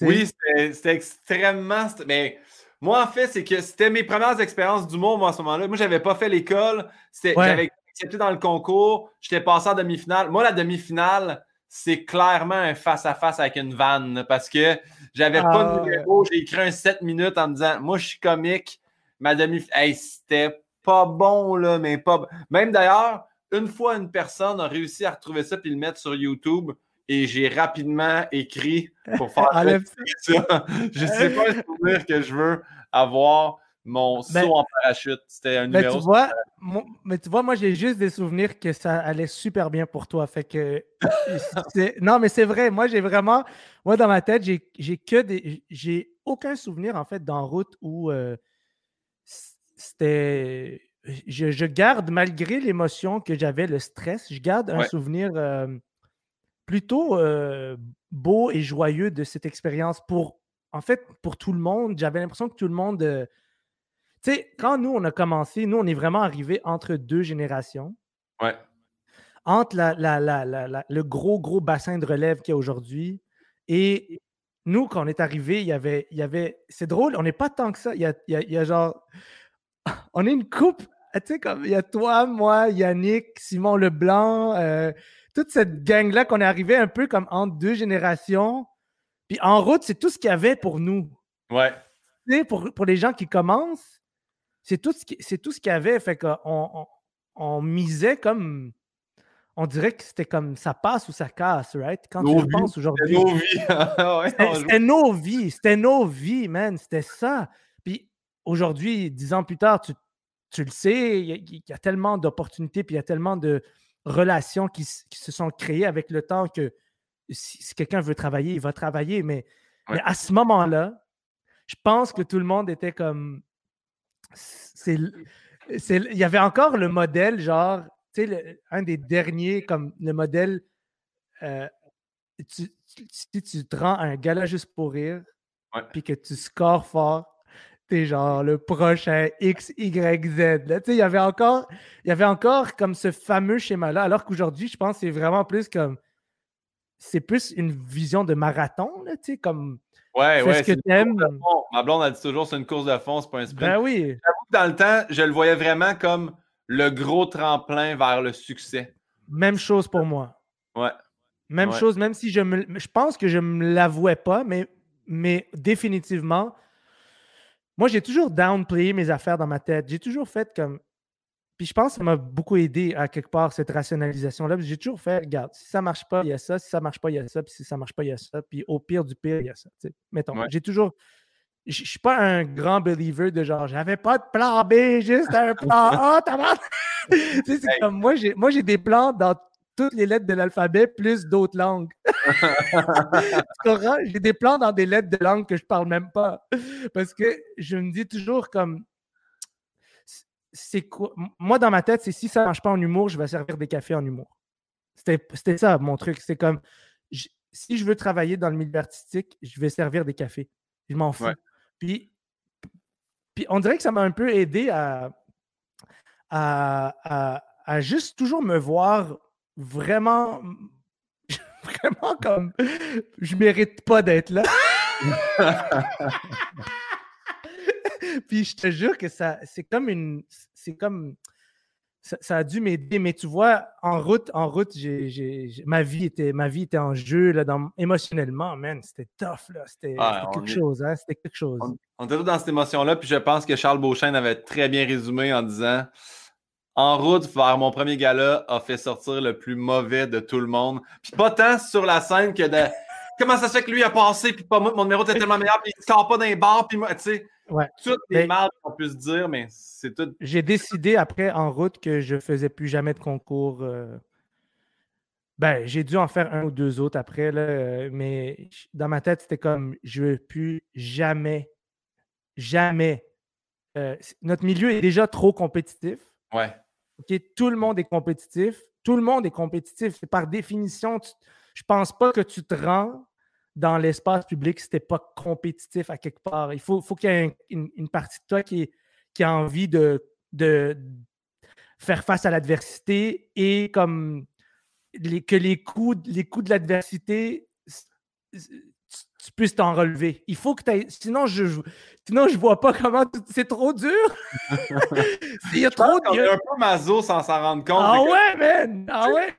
Oui, c'était extrêmement. Mais moi, en fait, c'est que c'était mes premières expériences d'humour, moi, à ce moment-là. Moi, j'avais pas fait l'école. J'avais accepté dans le concours. J'étais passé en demi-finale. Moi, la demi-finale, c'est clairement un face-à-face avec une vanne parce que j'avais pas de ah, numéro. J'ai écrit un 7 minutes en me disant Moi, je suis comique. Ma demi-finale, c'était pas bon, là, mais pas. Même d'ailleurs, une fois, une personne a réussi à retrouver ça et le mettre sur YouTube et j'ai rapidement écrit pour faire ça. Je sais pas le souvenir que je veux avoir mon ben, saut en parachute. C'était un ben, numéro. Tu vois, mais tu vois, moi, j'ai juste des souvenirs que ça allait super bien pour toi. Fait que. non, mais c'est vrai. Moi, j'ai vraiment. Moi, dans ma tête, j'ai que des. J'ai aucun souvenir, en fait, dans route où euh, c'était. Je, garde, malgré l'émotion que j'avais, le stress, je garde un souvenir euh, plutôt euh, beau et joyeux de cette expérience pour, en fait, pour tout le monde. J'avais l'impression que tout le monde tu sais, quand nous, on a commencé, nous, on est vraiment arrivé entre deux générations. Ouais. Entre le gros, gros bassin de relève qu'il y a aujourd'hui et nous, quand on est arrivé, il y avait. Il y avait c'est drôle, on n'est pas tant que ça. Il y a, il y a, genre. On est une coupe. Tu sais, comme il y a toi, moi, Yannick, Simon Leblanc, euh, toute cette gang-là qu'on est arrivé un peu comme entre deux générations. Puis en route, c'est tout ce qu'il y avait pour nous. Ouais. Tu sais, pour, pour les gens qui commencent, c'est tout ce c'est tout ce qu'il y avait. Fait qu'on on, misait comme. On dirait que c'était comme ça passe ou ça casse, right? Quand tu penses aujourd'hui. C'était nos vies. c'était nos vies. C'était nos vies, man. C'était ça. Puis aujourd'hui, dix ans plus tard, tu, tu le sais, il y, a tellement d'opportunités, puis il y a tellement de relations qui, se sont créées avec le temps que si, quelqu'un veut travailler, il va travailler. Mais, mais à ce moment-là, je pense que tout le monde était comme c'est, il y avait encore le modèle, genre, tu sais, un des derniers, comme le modèle, euh, si tu te rends un gala juste pour rire, puis que tu scores fort, t'es genre le prochain X, Y, Z. Là. Il y avait encore, il y avait encore comme ce fameux schéma-là, alors qu'aujourd'hui, je pense que c'est vraiment plus comme, c'est plus une vision de marathon, là, comme Ouais, ouais. Ce que Ma blonde a dit toujours c'est une course de fond, c'est pas un sprint. Ben oui. J'avoue que dans le temps, je le voyais vraiment comme le gros tremplin vers le succès. Même chose pour moi. Ouais. Même chose, même si je me. Je pense que je me l'avouais pas, mais, mais définitivement, moi, j'ai toujours downplayé mes affaires dans ma tête. J'ai toujours fait comme puis je pense que ça m'a beaucoup aidé à quelque part, cette rationalisation-là. J'ai toujours fait, regarde, si ça ne marche pas, il y a ça. Si ça ne marche pas, il y a ça. Puis si ça ne marche pas, il y a ça. Puis au pire du pire, il y a ça. Mettons, j'ai toujours. Je ne suis pas un grand believer de genre, j'avais pas de plan B, juste un plan A. c'est comme moi, j'ai, moi, j'ai des plans dans toutes les lettres de l'alphabet plus d'autres langues. j'ai des plans dans des lettres de langue que je parle même pas. Parce que je me dis toujours comme c'est quoi? Moi, dans ma tête, c'est si ça ne marche pas en humour, je vais servir des cafés en humour. C'était ça mon truc. C'est comme si je veux travailler dans le milieu artistique, je vais servir des cafés. Je m'en fous. Puis, puis on dirait que ça m'a un peu aidé à, à, à, juste toujours me voir vraiment, vraiment comme je mérite pas d'être là. Puis je te jure que ça, c'est comme une. C'est comme. ça, a dû m'aider. Mais tu vois, en route, en route, ma, vie était, ma vie était en jeu là, dans, émotionnellement, man. C'était tough. Là. C'était, quelque chose. Hein, c'était quelque chose. On, était tous dans cette émotion-là. Puis je pense que Charles Beauchesne avait très bien résumé en disant En route vers mon premier gala a fait sortir le plus mauvais de tout le monde. Puis pas tant sur la scène que de. Comment ça se fait que lui a passé, puis pas moi, mon numéro était tellement meilleur, puis il ne sort pas d'un bar, puis moi, tu sais. Ouais. Toutes les mal qu'on puisse dire, mais c'est tout. J'ai décidé après en route que je faisais plus jamais de concours. Euh, ben, j'ai dû en faire un ou deux autres après, là, euh, mais dans ma tête, c'était comme je ne veux plus jamais, jamais. Euh, notre milieu est déjà trop compétitif. Ouais. Tout le monde est compétitif. Tout le monde est compétitif. Par définition, je pense pas que tu te rends dans l'espace public si tu pas compétitif à quelque part. Il faut, faut qu'il y ait une, partie de toi qui, qui a envie de, de faire face à l'adversité et comme que les coups, les coups de l'adversité tu puisses t'en relever. Il faut que tu. Sinon, je sinon, je vois pas comment. C'est trop dur. Il y a trop de. un peu maso sans s'en rendre compte. Ah ouais, man! Ah ouais!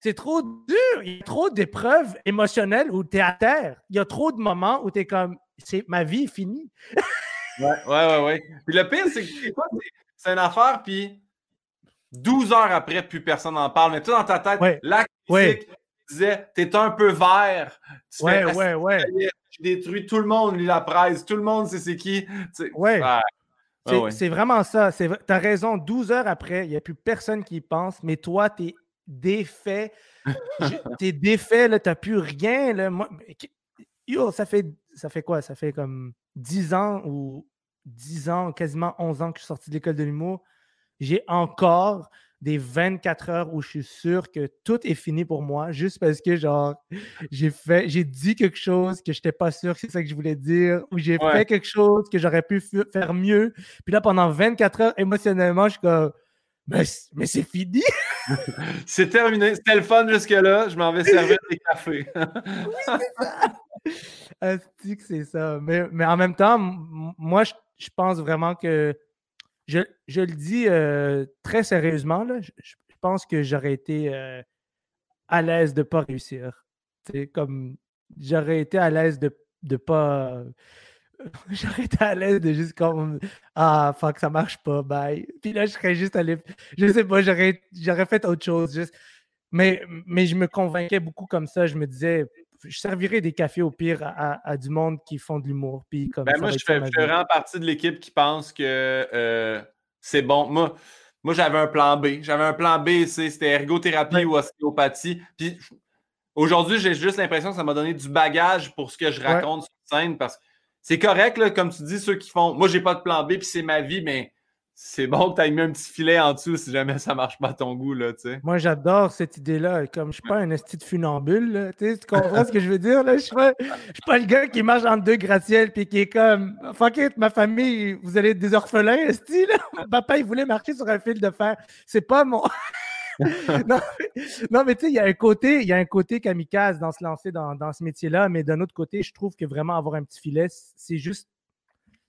C'est trop dur. Il y a trop d'épreuves émotionnelles où tu es à terre. Il y a trop de moments où tu es comme. Ma vie est finie. ouais, ouais, ouais, ouais. Puis le pire, c'est que c'est une affaire, puis 12 heures après, plus personne n'en parle. Mais tout dans ta tête, ouais. la critique, disais, t'es un peu vert. Tu ouais, ouais, ouais. Tu détruis tout le monde, lit la presse. Tout le monde sait c'est qui. ouais. c'est vraiment ça. T'as raison. 12 heures après, il n'y a plus personne qui y pense, mais toi, t'es défait. t'es défait, là, t'as plus rien. Là. Moi, yo, ça fait, ça fait quoi? Ça fait comme 10 ans ou 10 ans, quasiment 11 ans que je suis sorti de l'école de l'humour. J'ai encore des 24 heures où je suis sûr que tout est fini pour moi, juste parce que, genre, j'ai fait, j'ai dit quelque chose que je n'étais pas sûr que c'est ça que je voulais dire, ou j'ai fait quelque chose que j'aurais pu faire mieux. Puis là, pendant 24 heures, émotionnellement, je suis comme, mais, mais c'est fini! c'est terminé. C'était le fun jusque-là. Je m'en vais servir des cafés. oui, c'est ça. c'est ça. Mais, mais en même temps, moi, je, je pense vraiment que je, le dis euh, très sérieusement, là, je, pense que j'aurais été euh, à l'aise de ne pas réussir. Comme j'aurais été à l'aise de ne pas. j'aurais été à l'aise de juste comme Ah fuck, ça marche pas, bye. Puis là, je serais juste allé. Je sais pas, j'aurais, j'aurais fait autre chose. Juste. Mais, mais je me convainquais beaucoup comme ça. Je me disais, je servirais des cafés au pire à, du monde qui font de l'humour. Puis comme ben moi, je fais, vraiment partie de l'équipe qui pense que euh, c'est bon. Moi, moi j'avais un plan B. J'avais un plan B, c'était ergothérapie ou ostéopathie. Puis aujourd'hui, j'ai juste l'impression que ça m'a donné du bagage pour ce que je raconte sur scène parce que c'est correct, là, comme tu dis, ceux qui font. Moi, j'ai pas de plan B, puis c'est ma vie, mais c'est bon que tu aies mis un petit filet en dessous si jamais ça marche pas à ton goût, là, tu sais. Moi, j'adore cette idée-là. Comme je suis pas un esti de funambule, là, tu comprends ce que je veux dire, là? Je suis pas, suis pas le gars qui marche entre deux gratte-ciels puis qui est comme Fuck it, ma famille, vous allez être des orphelins, esti. Papa, il voulait marcher sur un fil de fer. C'est pas mon. non, mais, tu sais, il y a un côté, il y a un côté kamikaze dans se lancer dans, dans ce métier-là, mais d'un autre côté, je trouve que vraiment avoir un petit filet, c'est juste,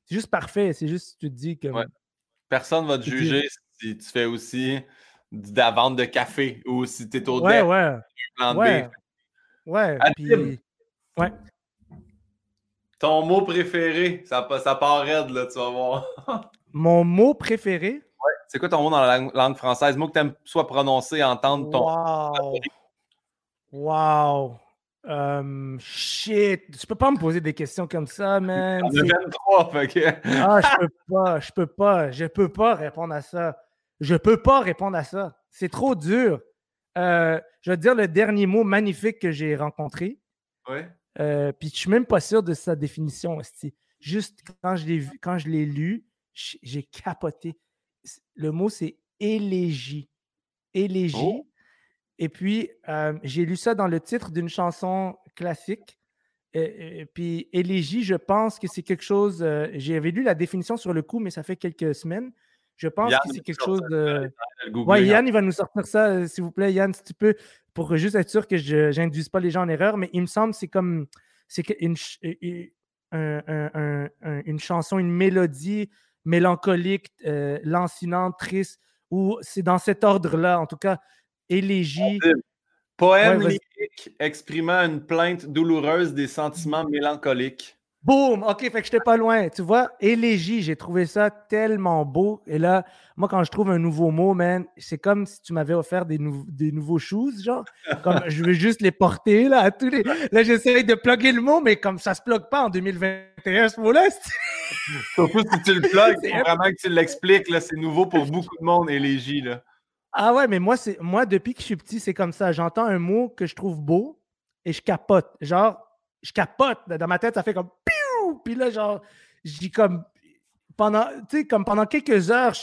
c'est juste parfait. C'est juste, tu te dis que Personne ne va te juger si tu fais aussi de la vente de café ou si tu es au ouais, ouais. plan ouais. B. Ouais. Ouais. Ton mot préféré, ça, ça part raide, là, tu vas voir. Mon mot préféré? Ouais. C'est quoi ton mot dans la langue, française? Mot que tu aimes soit prononcer, entendre ton. Wow! Wow! Um, shit, tu peux pas me poser des questions comme ça, man. On 23, fait Ah, je peux pas, je peux pas, je peux pas répondre à ça. Je peux pas répondre à ça. C'est trop dur. Euh, je veux dire le dernier mot magnifique que j'ai rencontré. Ouais. Euh, puis je suis même pas sûr de sa définition. aussi. Juste quand je l'ai quand je l'ai lu, j'ai capoté. Le mot c'est élégie. Élégie. Oh. Et puis, euh, j'ai lu ça dans le titre d'une chanson classique. Et, puis, élégie, je pense que c'est quelque chose. Euh, j'avais lu la définition sur le coup, mais ça fait quelques semaines. Je pense que c'est quelque chose. de... Oui, Yann, il va nous sortir ça, euh, s'il vous plaît, Yann, si tu peux, pour juste être sûr que je n'induise pas les gens en erreur. Mais il me semble que c'est comme. C'est une, une chanson, une mélodie mélancolique, lancinante, triste, ou c'est dans cet ordre-là, en tout cas, élégie. Poème lyrique exprimant une plainte douloureuse des sentiments mélancoliques. Boum! OK, fait que j'étais pas loin. Tu vois, élégie, j'ai trouvé ça tellement beau. Et là, moi, quand je trouve un nouveau mot, man, c'est comme si tu m'avais offert des, des nouveaux shoes, genre. Comme je veux juste les porter, là, à tous les. Là, j'essaie de plugger le mot, mais comme ça se plug pas en 2021, ce mot-là. Surtout si tu le plugues, c'est vraiment que tu l'expliques, là. C'est nouveau pour beaucoup de monde, élégie, là. Ah ouais, mais moi, c'est moi, depuis que je suis petit, c'est comme ça. J'entends un mot que je trouve beau et je capote. Genre, je capote. Dans ma tête, ça fait comme piou! Puis là, genre, je dis comme pendant, comme pendant quelques heures,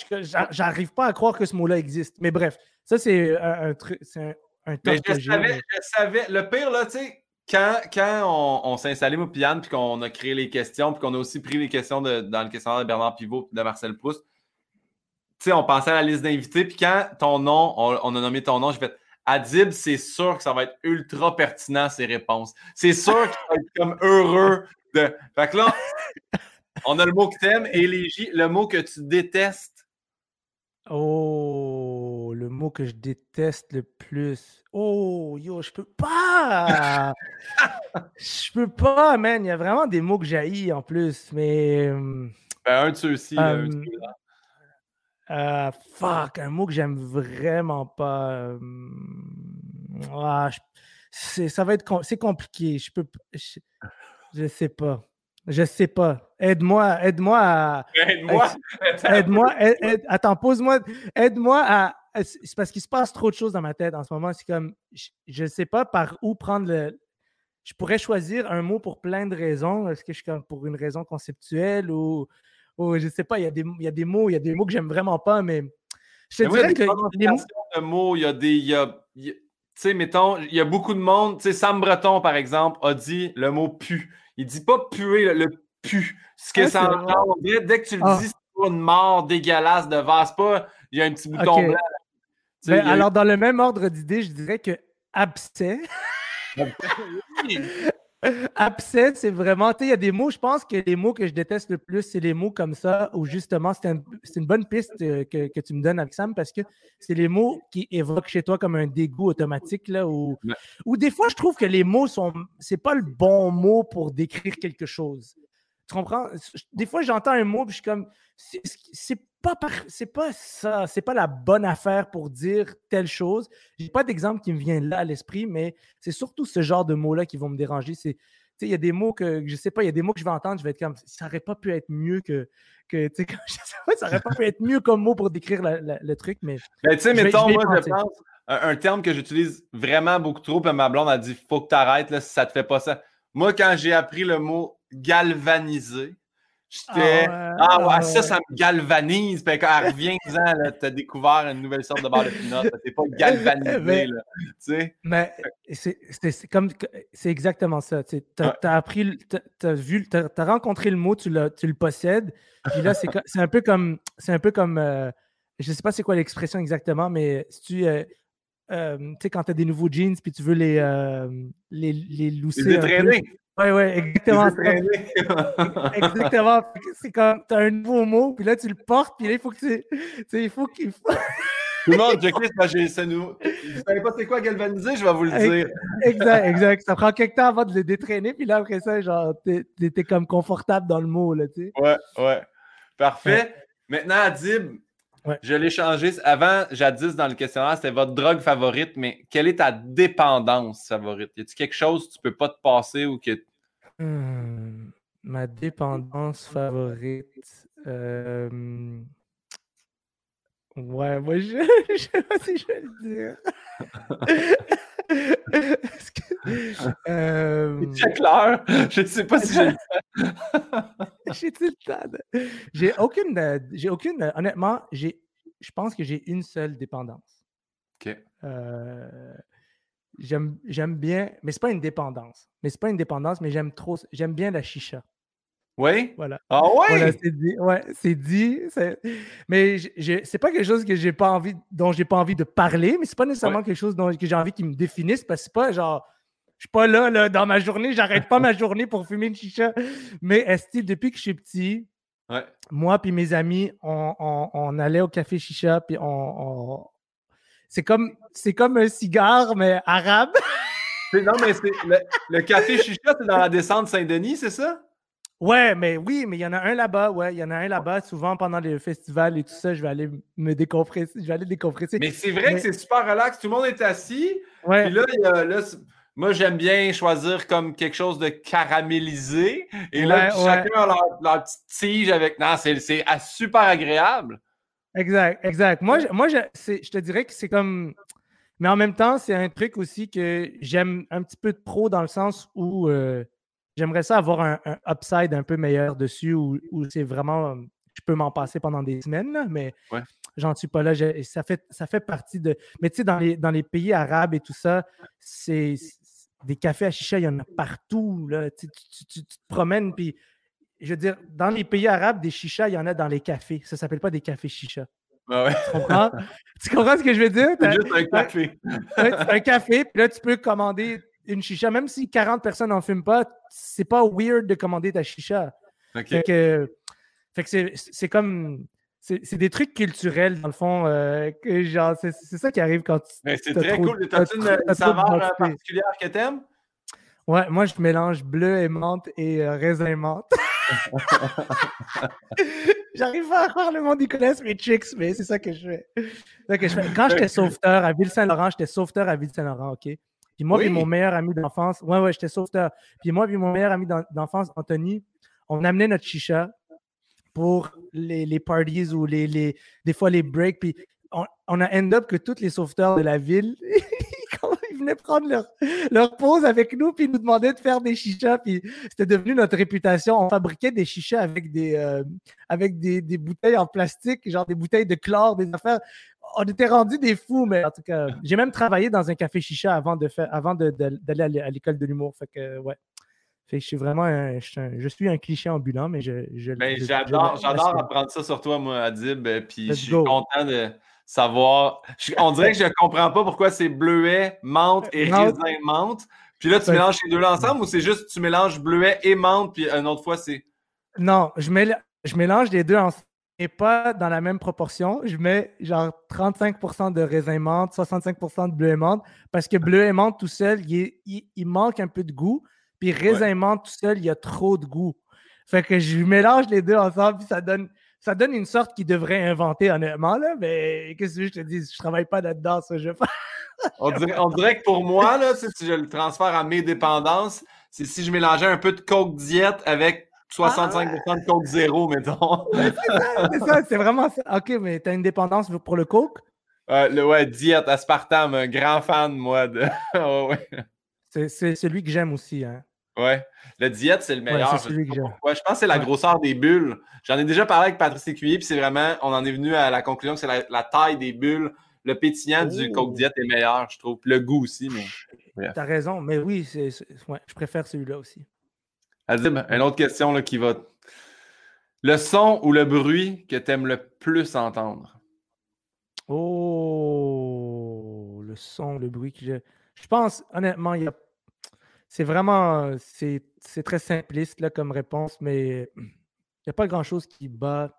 j'arrive pas à croire que ce mot-là existe. Mais bref, ça, c'est un, truc. C'est un, mais je, savais, je savais. Le pire, là, tu sais, quand, quand on, s'est installé, moi, Piane, puis qu'on a créé les questions, puis qu'on a aussi pris les questions de, dans le questionnaire de Bernard Pivot et de Marcel Proust, tu sais, on pensait à la liste d'invités, puis quand ton nom, on, on a nommé ton nom, j'ai fait Adib, c'est sûr que ça va être ultra pertinent, ses réponses. C'est sûr qu'il va être comme heureux de. Fait que là, on a le mot que t'aimes, élégie, le mot que tu détestes. Oh, le mot que je déteste le plus. Oh, yo, je peux pas! je peux pas, man. Il y a vraiment des mots que j'haïs en plus, mais. Ben, un de ceux-ci, un de ceux-là. Euh, fuck, un mot que j'aime vraiment pas. Euh, ah, ça va être c'est compliqué. Je peux je, sais pas. Je sais pas. Aide-moi, aide-moi à. Aide-moi. Aide-moi. attends, pose-moi. Aide-moi à. C'est parce qu'il se passe trop de choses dans ma tête en ce moment. C'est comme. Je ne sais pas par où prendre le. Je pourrais choisir un mot pour plein de raisons. Est-ce que je suis comme pour une raison conceptuelle ou oh, je sais pas, il y, a des, il y a des mots, il y a des mots que j'aime vraiment pas, mais je te dirais que. Il y a des de mots, il y a des. Y a, tu sais, mettons, il y a beaucoup de monde. Tu sais, Sam Breton, par exemple, a dit le mot pu. Il dit pas puer, le, pu. Ce que ça entend, dès que tu le ah. dis, c'est pas une mort dégueulasse de vase, pas. Il y a un petit bouton blanc. Ben, alors, dans le même ordre d'idée, je dirais que abcès. Abcès, c'est vraiment, tu sais, il y a des mots, je pense que les mots que je déteste le plus, c'est les mots comme ça, où justement, c'est une bonne piste euh, que, tu me donnes, Sam, parce que c'est les mots qui évoquent chez toi comme un dégoût automatique, là, où, des fois, je trouve que les mots sont, c'est pas le bon mot pour décrire quelque chose. Tu comprends? Des fois, j'entends un mot, puis je suis comme, c'est pas, c'est pas ça, c'est pas la bonne affaire pour dire telle chose. J'ai pas d'exemple qui me vient là à l'esprit, mais c'est surtout ce genre de mots-là qui vont me déranger. C'est, il y a des mots que je sais pas, il y a des mots que je vais entendre, je vais être comme, ça aurait pas pu être mieux que, que ça aurait pas pu être mieux comme mot pour décrire le truc, mais. tu sais, mettons, moi, je pense, un, terme que j'utilise vraiment beaucoup trop, puis ma blonde a dit, faut que tu arrêtes, là, si ça te fait pas ça. Moi, quand j'ai appris le mot galvaniser, J'étais. Ah, ouais, ah ça, ça me galvanise. Puis quand elle revient, tu as découvert une nouvelle sorte de barre de pinot. T'es pas galvanisé, mais, là. Tu sais? Mais c'est comme. C'est exactement ça. Tu as, appris. Tu as, vu. As, rencontré le mot, tu, tu le possèdes. Puis là, c'est un peu comme. C'est un peu comme. Euh, je sais pas c'est quoi l'expression exactement, mais si tu. Euh, euh, tu sais, quand tu as des nouveaux jeans, puis tu veux les, les, les lousser. Les oui, oui, exactement. exactement. C'est comme, tu as un nouveau mot, puis là, tu le portes, puis là, il faut que tu. tu il faut qu'il. Tout le monde, Jackie, j'ai ça nous. Vous savez pas c'est quoi galvaniser, je vais vous le dire. Exact, exact. Ça prend quelques temps avant de le détraîner, puis là, après ça, genre, t'es comme confortable dans le mot, là, tu sais. Ouais, ouais. Parfait. Maintenant, Adib, je l'ai changé. Avant, jadis, dans le questionnaire, c'était votre drogue favorite, mais quelle est ta dépendance favorite? Y a-t-il quelque chose que tu peux pas te passer ou que. Hmm, ma dépendance favorite. Euh... Ouais, moi, je ne sais pas si je vais le dire. euh... C'est clair. Je ne sais pas si j'ai le temps. J'ai-tu le temps? J'ai aucune, j'ai aucune. Honnêtement, j'ai, je pense que j'ai une seule dépendance. OK. Euh, j'aime, j'aime bien, mais c'est pas une dépendance. Mais c'est pas une dépendance, mais j'aime trop. J'aime bien la chicha. Oui? Voilà. Ah ouais? c'est dit. Ouais, c'est dit. Mais c'est pas quelque chose que j'ai pas envie, dont j'ai pas envie de parler, mais c'est pas nécessairement quelque chose dont, que j'ai envie qu'ils me définisse parce que c'est pas genre. Je suis pas là, là, dans ma journée, j'arrête pas ma journée pour fumer une chicha. Mais est-ce depuis que je suis petit, Moi puis mes amis, on, allait au café chicha, puis on, c'est comme c'est comme un cigare, mais arabe. non, mais c'est le, café chicha, c'est dans la descente Saint-Denis, c'est ça? Ouais, mais oui, mais il y en a un là-bas, ouais. Il y en a un là-bas. Souvent, pendant les festivals et tout ça, je vais aller me décompresser. Je vais aller décompresser. Mais c'est vrai que c'est super relax. Tout le monde est assis. Ouais. Puis là, là moi, j'aime bien choisir comme quelque chose de caramélisé. Et là, chacun a leur, petite tige avec. Non, c'est super agréable. Exact, exact. Moi, je, moi je, je te dirais que c'est comme. Mais en même temps, c'est un truc aussi que j'aime un petit peu trop dans le sens où euh, j'aimerais ça avoir un, upside un peu meilleur dessus où, c'est vraiment. Je peux m'en passer pendant des semaines, mais j'en suis pas là. ça, fait, ça fait partie de. Mais tu sais, dans les, dans les pays arabes et tout ça, c'est des cafés à chicha, il y en a partout. Là. Tu, te promènes, puis je veux dire, dans les pays arabes, des chichas, il y en a dans les cafés. Ça ne s'appelle pas des cafés chicha. Ah tu, comprends? tu comprends ce que je veux dire? C'est juste un café. un café, puis là, tu peux commander une chicha. Même si 40 personnes n'en fument pas, c'est pas weird de commander ta chicha. Fait que, fait que c'est comme c'est des trucs culturels, dans le fond. Euh, genre, c'est ça qui arrive quand tu. C'est très cool. T'as-tu une, saveur particulière que t'aimes? Ouais, moi, je mélange bleu et menthe et euh, raisin menthe. J'arrive pas à croire le monde, ils connaissent mes tricks, mais c'est ça que je fais. Que je fais. Quand j'étais sauveteur à Ville-Saint-Laurent, j'étais sauveteur à Ville-Saint-Laurent, OK? Puis moi, et mon meilleur ami d'enfance, ouais, ouais, j'étais sauveteur. Puis moi, et mon meilleur ami d'enfance, Anthony, on amenait notre chicha pour les, les parties ou les, les, des fois les breaks. Puis on, a end up que tous les sauveteurs de la ville, ils venaient prendre leur, leur pause avec nous, puis ils nous demandaient de faire des chichas. Puis c'était devenu notre réputation. On fabriquait des chichas avec des, euh, avec des, des, bouteilles en plastique, genre des bouteilles de chlore, des affaires. On était rendus des fous, mais en tout cas, j'ai même travaillé dans un café chicha avant de faire, avant d'aller à l'école de l'humour. Fait que, ouais je suis vraiment un, je, suis un, cliché ambulant, mais je. ben, j'adore, j'adore apprendre ça sur toi, moi, Adib. Euh, puis je suis content de savoir. on dirait que je ne comprends pas pourquoi c'est bleuet, menthe et raisin menthe. Puis là, tu mélanges ces deux-là ensemble ou c'est juste tu mélanges bleuet et menthe, puis une autre fois, c'est. Non, je, je mélange les deux ensemble et pas dans la même proportion. Je mets genre 35% de raisin menthe, 65% de bleuet menthe, parce que bleuet menthe tout seul, il, il manque un peu de goût. Puis raisin tout seul, il y a trop de goût. Fait que je mélange les deux ensemble, puis ça donne, ça donne une sorte qu'il devrait inventer, honnêtement. Là, mais qu'est-ce que je te dis? Je travaille pas là-dedans, ça, je on, dirait, on dirait que pour moi, là, si je le transfère à mes dépendances, c'est si je mélangeais un peu de Coke diète avec 65% ah, de Coke zéro, mettons. c'est ça, c'est vraiment ça. OK, mais tu as une dépendance pour le Coke? Euh, le, ouais, diète, aspartame, un grand fan, moi. De... ouais. C'est celui que j'aime aussi. Hein. Ouais. Le diète, c'est le meilleur. je, je, pense que c'est la grosseur des bulles. J'en ai déjà parlé avec Patrice Écuyer, puis c'est vraiment, on en est venu à la conclusion que c'est la, taille des bulles. Le pétillant du Coke Diète est meilleur, je trouve. Le goût aussi, mais. T'as raison, mais oui, c'est, je préfère celui-là aussi. Adib, une autre question là, qui va. Le son ou le bruit que tu aimes le plus entendre? Oh, le son, le bruit que je. Je pense, honnêtement, il y a c'est vraiment, c'est très simpliste là, comme réponse, mais il n'y a pas grand-chose qui bat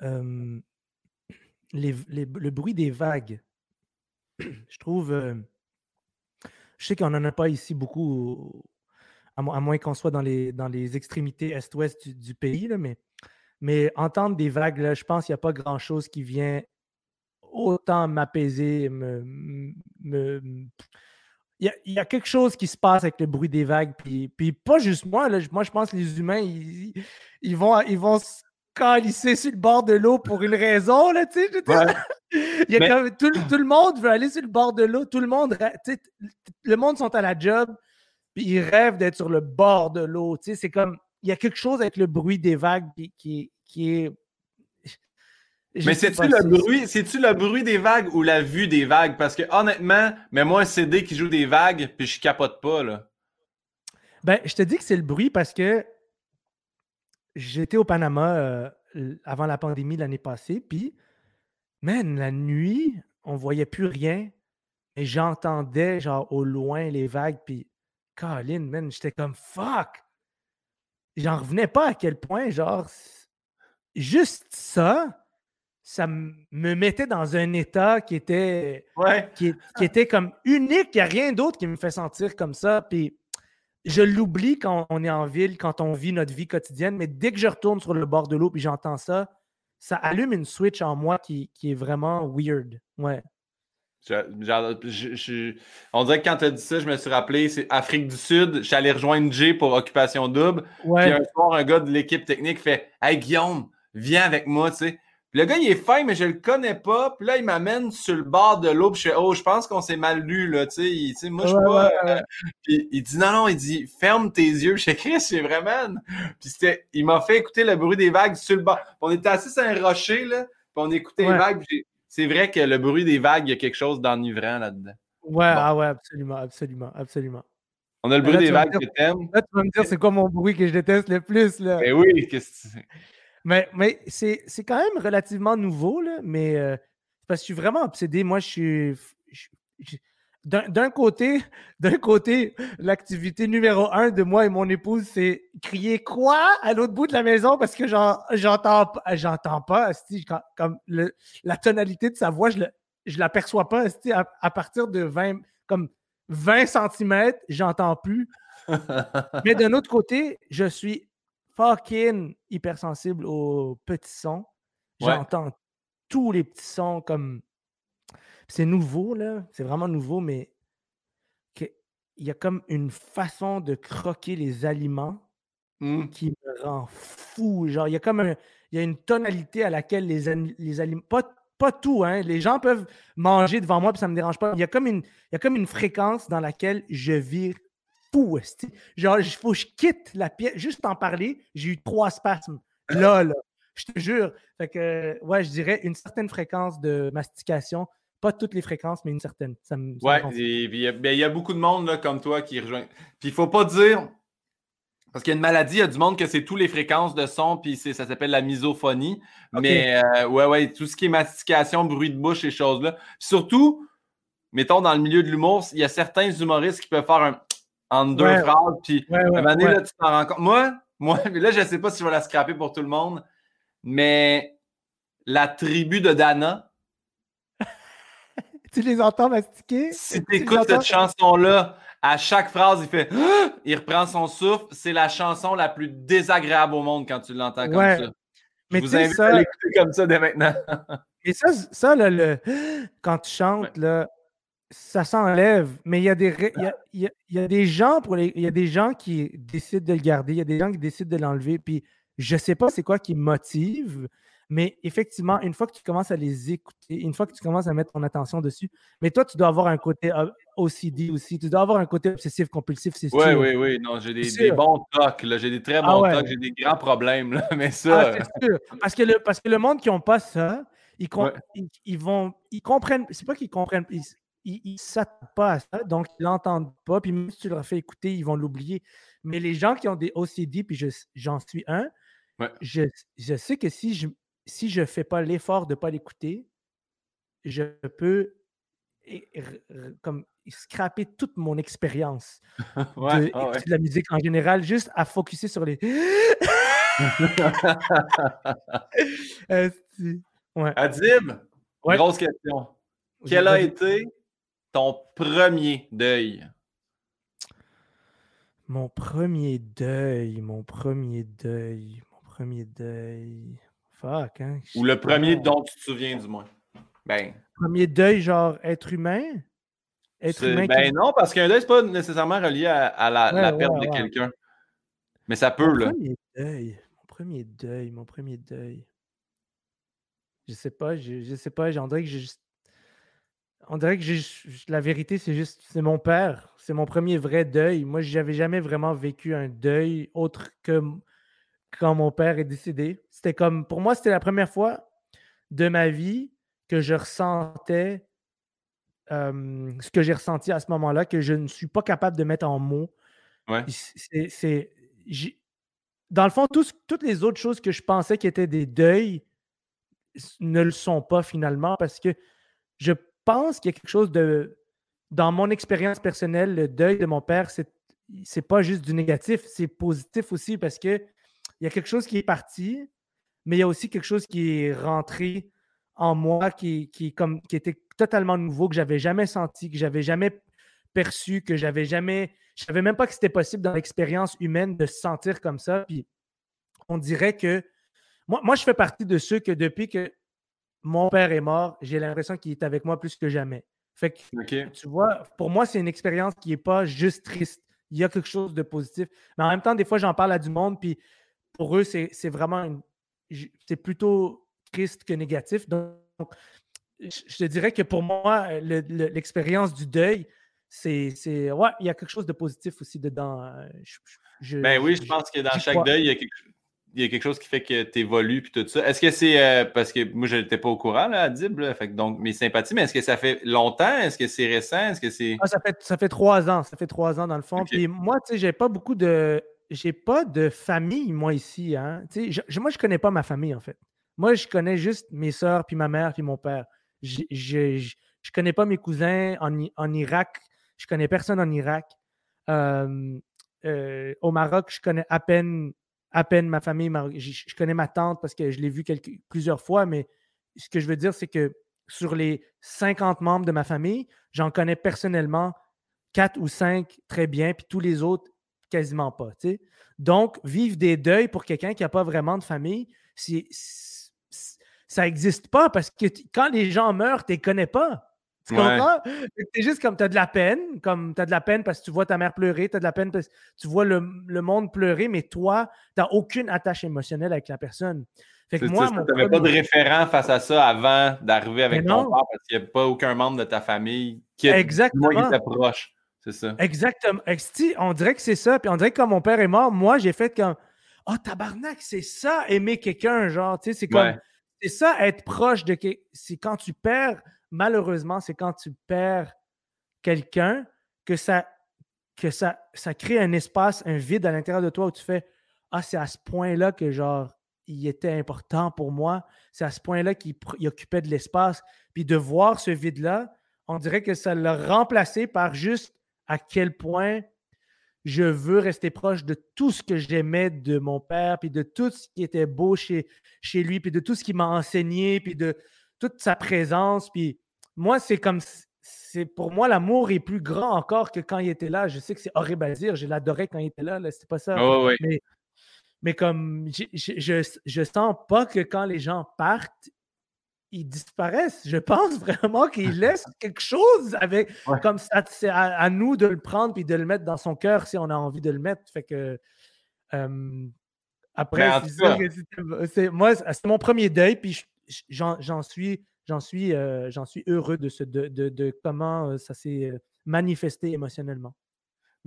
le bruit des vagues. Je trouve, je sais qu'on n'en a pas ici beaucoup, à, moins qu'on soit dans les, dans les extrémités est-ouest du, pays, là, mais, mais entendre des vagues, là, je pense qu'il n'y a pas grand-chose qui vient autant m'apaiser, me, me, il y, a, quelque chose qui se passe avec le bruit des vagues. Puis, puis pas juste moi. Là, moi, je pense que les humains, ils, ils vont, ils vont se calisser sur le bord de l'eau pour une raison. Là, tu sais, il y a comme, tout, tout, le monde veut aller sur le bord de l'eau. Tout le monde, le monde sont à la job. Puis ils rêvent d'être sur le bord de l'eau. Tu sais, c'est comme, il y a quelque chose avec le bruit des vagues qui, qui est mais c'est-tu le bruit, c'est-tu le bruit des vagues ou la vue des vagues? Parce que honnêtement, mais moi un CD qui joue des vagues, puis je capote pas, là. Ben, je te dis que c'est le bruit parce que j'étais au Panama euh, avant la pandémie l'année passée, puis, man, la nuit, on voyait plus rien, et j'entendais, genre, au loin, les vagues, puis, Colin, man, j'étais comme, fuck! j'en revenais pas à quel point, genre, juste ça, ça me mettait dans un état qui était, qui, était comme unique. Il n'y a rien d'autre qui me fait sentir comme ça. Puis je l'oublie quand on est en ville, quand on vit notre vie quotidienne, mais dès que je retourne sur le bord de l'eau et j'entends ça, ça allume une switch en moi qui, est vraiment weird. Ouais. On dirait que quand tu as dit ça, je me suis rappelé, c'est Afrique du Sud, j'allais rejoindre Jay pour Occupation Double. Puis un soir, un gars de l'équipe technique fait Hey Guillaume, viens avec moi, tu sais le gars, il est fin, mais je le connais pas. Puis là, il m'amène sur le bord de l'eau. Puis je fais, oh, je pense qu'on s'est mal lu, là. Tu sais, moi, je suis pas. Euh, puis il dit, non, non, il dit, ferme tes yeux. Je fais, Chris, c'est vraiment. Puis c'était, il m'a fait écouter le bruit des vagues sur le bord. Puis on était assis sur un rocher, là. Puis on écoutait les vagues. C'est vrai que le bruit des vagues, il y a quelque chose d'enivrant là-dedans. Ouais, ah ouais, absolument, absolument, absolument. On a le bruit des vagues que t'aimes. Là, tu vas me dire, c'est quoi mon bruit que je déteste le plus, là? Mais ben oui, qu'est-ce que mais, mais c'est, quand même relativement nouveau, là, mais euh, parce que je suis vraiment obsédé. Moi, je suis. D'un, côté, d'un côté, l'activité numéro un de moi et mon épouse, c'est crier quoi à l'autre bout de la maison parce que j'entends, j'entends pas, comme la tonalité de sa voix, je, ne l'aperçois pas à, à, partir de 20, comme 20 cm, j'entends plus. Mais d'un autre côté, je suis fucking hypersensible aux petits sons. J'entends tous les petits sons comme. C'est nouveau, là. C'est vraiment nouveau, mais il y a comme une façon de croquer les aliments mmh. qui me rend fou. Genre, il y a comme il y a une tonalité à laquelle les, les aliments. Pas, pas tout, hein. Les gens peuvent manger devant moi, puis ça ne me dérange pas. Il y, a comme une, il y a comme une fréquence dans laquelle je vire fou. Genre, il faut que je quitte la pièce. Juste en parler, j'ai eu trois spasmes. Là, là. Je te jure. Fait que, ouais, je dirais une certaine fréquence de mastication. Pas toutes les fréquences, mais une certaine. Ça ouais, il y, a beaucoup de monde là, comme toi qui rejoint. Puis il faut pas dire. Parce qu'il y a une maladie, il y a du monde que c'est toutes les fréquences de son, puis ça s'appelle la misophonie. Mais euh, ouais, ouais, tout ce qui est mastication, bruit de bouche, ces choses-là. Surtout, mettons, dans le milieu de l'humour, il y a certains humoristes qui peuvent faire un en deux phrases. Puis un moment donné, là, tu t'en rends compte. Moi, moi, là, je ne sais pas si je vais la scraper pour tout le monde, mais la tribu de Dana. Tu les entends mastiquer? Si tu écoutes cette chanson-là, à chaque phrase, il fait il reprend son souffle. C'est la chanson la plus désagréable au monde quand tu l'entends comme ça. Mais vous invite ça... à l'écouter comme ça dès maintenant. Et ça, ça là, le... quand tu chantes, là, ça s'enlève, mais il y, a des, il, y a, des gens pour les, il y a des gens qui décident de le garder, il y a des gens qui décident de l'enlever, puis je ne sais pas c'est quoi qui motive, mais effectivement, une fois que tu commences à les écouter, une fois que tu commences à mettre ton attention dessus, mais toi, tu dois avoir un côté OCD aussi, tu dois avoir un côté obsessif compulsif, c'est sûr. Oui, oui, oui, non, j'ai des, bons tocs, j'ai des très ah bons tocs, j'ai des grands problèmes, là, mais ça... Ah, c'est sûr, parce que, le, parce que le monde qui n'a pas ça, ils, ils, vont, ils comprennent, c'est pas qu'ils comprennent, ils ne s'attendent pas à ça, donc ils l'entendent pas. Puis même si tu leur fais écouter, ils vont l'oublier. Mais les gens qui ont des OCD, puis j'en suis un, je, sais que si je si je fais pas l'effort de ne pas l'écouter, je peux comme scraper toute mon expérience de, ah la musique en général, juste à focuser sur les. Adib, grosse question. Quelle a été ton premier deuil? Mon premier deuil, mon premier deuil, mon premier deuil. Fuck, hein? Ou le premier dont tu te souviens, du moins. Ben. Premier deuil, genre être humain? Être humain ben non, parce qu'un deuil, c'est pas nécessairement relié à, la, perte de quelqu'un. Mais ça peut, mon là. Premier deuil, mon premier deuil, mon premier deuil. Je sais pas, je, je sais pas, j'en dirais que j'ai juste on dirait que la vérité, c'est juste, c'est mon père. C'est mon premier vrai deuil. Moi, j'avais jamais vraiment vécu un deuil autre que quand mon père est décédé. C'était comme, pour moi, c'était la première fois de ma vie que je ressentais ce que j'ai ressenti à ce moment-là, que je ne suis pas capable de mettre en mots. Ouais. C'est, dans le fond, toutes les autres choses que je pensais qui étaient des deuils ne le sont pas finalement parce que je pense qu'il y a quelque chose de. Dans mon expérience personnelle, le deuil de mon père, c'est c'est pas juste du négatif, c'est positif aussi parce que il y a quelque chose qui est parti, mais il y a aussi quelque chose qui est rentré en moi qui, qui, comme, qui était totalement nouveau, que j'avais jamais senti, que j'avais jamais perçu, que j'avais jamais. Je savais même pas que c'était possible dans l'expérience humaine de se sentir comme ça. Puis on dirait que. Moi, moi, je fais partie de ceux que depuis que mon père est mort, j'ai l'impression qu'il est avec moi plus que jamais. Fait que, tu vois, pour moi, c'est une expérience qui n'est pas juste triste. Il y a quelque chose de positif. Mais en même temps, des fois, j'en parle à du monde, puis pour eux, c'est vraiment c'est plutôt triste que négatif. Donc, je te dirais que pour moi, l'expérience du deuil, c'est. Ouais, il y a quelque chose de positif aussi dedans. Euh, ben oui, je, pense que dans chaque deuil, il y, a quelque, il y, a quelque, chose qui fait que tu évolues puis tout ça. Est-ce que c'est. Euh, parce que moi, je n'étais pas au courant là, à Dib, fait, donc mes sympathies, mais est-ce que ça fait longtemps? Est-ce que c'est récent? Est-ce que c'est. Ah, ça, fait, ça fait trois ans. Ça fait trois ans dans le fond. Puis moi, tu sais, j'ai pas beaucoup de j'ai pas de famille, moi, ici. Hein. Je, moi, je connais pas ma famille, en fait. Moi, je connais juste mes soeurs, puis ma mère, puis mon père. Je, je, connais pas mes cousins en, en, Irak. Je connais personne en Irak. Euh, au Maroc, je connais à peine, à peine ma famille. Je, connais ma tante parce que je l'ai vue plusieurs fois, mais ce que je veux dire, c'est que sur les 50 membres de ma famille, j'en connais personnellement 4 ou 5 très bien, puis tous les autres, quasiment pas. Donc, vivre des deuils pour quelqu'un qui n'a pas vraiment de famille, ça n'existe pas parce que quand les gens meurent, tu ne les connais pas. Tu comprends? C'est juste comme tu as de la peine, comme tu as de la peine parce que tu vois ta mère pleurer, tu as de la peine parce que tu vois le, monde pleurer, mais toi, tu n'as aucune attache émotionnelle avec la personne. Fait que moi, tu n'avais pas de référent face à ça avant d'arriver avec ton père parce qu'il n'y a pas aucun membre de ta famille qui, est, Exactement. qui. C'est ça. Exactement. On dirait que c'est ça. Puis on dirait que quand mon père est mort, moi, j'ai fait comme Ah, oh, tabarnak, c'est ça, aimer quelqu'un, genre. Tu sais, c'est comme. C'est ça, être proche de. C'est quand tu perds, malheureusement, c'est quand tu perds quelqu'un que ça que ça, ça crée un espace, un vide à l'intérieur de toi où tu fais Ah, c'est à ce point-là que genre il était important pour moi. C'est à ce point-là qu'il occupait de l'espace. Puis de voir ce vide-là, on dirait que ça l'a remplacé par juste à quel point je veux rester proche de tout ce que j'aimais de mon père, puis de tout ce qui était beau chez, chez lui, puis de tout ce qu'il m'a enseigné, puis de toute sa présence. Puis moi, c'est comme c'est pour moi, l'amour est plus grand encore que quand il était là. Je sais que c'est horrible à dire, je l'adorais quand il était là, là c'était pas ça. mais, mais, comme je, je, sens pas que quand les gens partent, ils disparaissent. Je pense vraiment qu'ils laissent quelque chose avec. Comme ça, c'est à, nous de le prendre et de le mettre dans son cœur si on a envie de le mettre. Fait que. après, c'est, moi, c'est mon premier deuil, puis j'en, suis, j'en suis, euh, j'en suis heureux de, ce, de, de, comment euh, ça s'est euh, manifesté émotionnellement.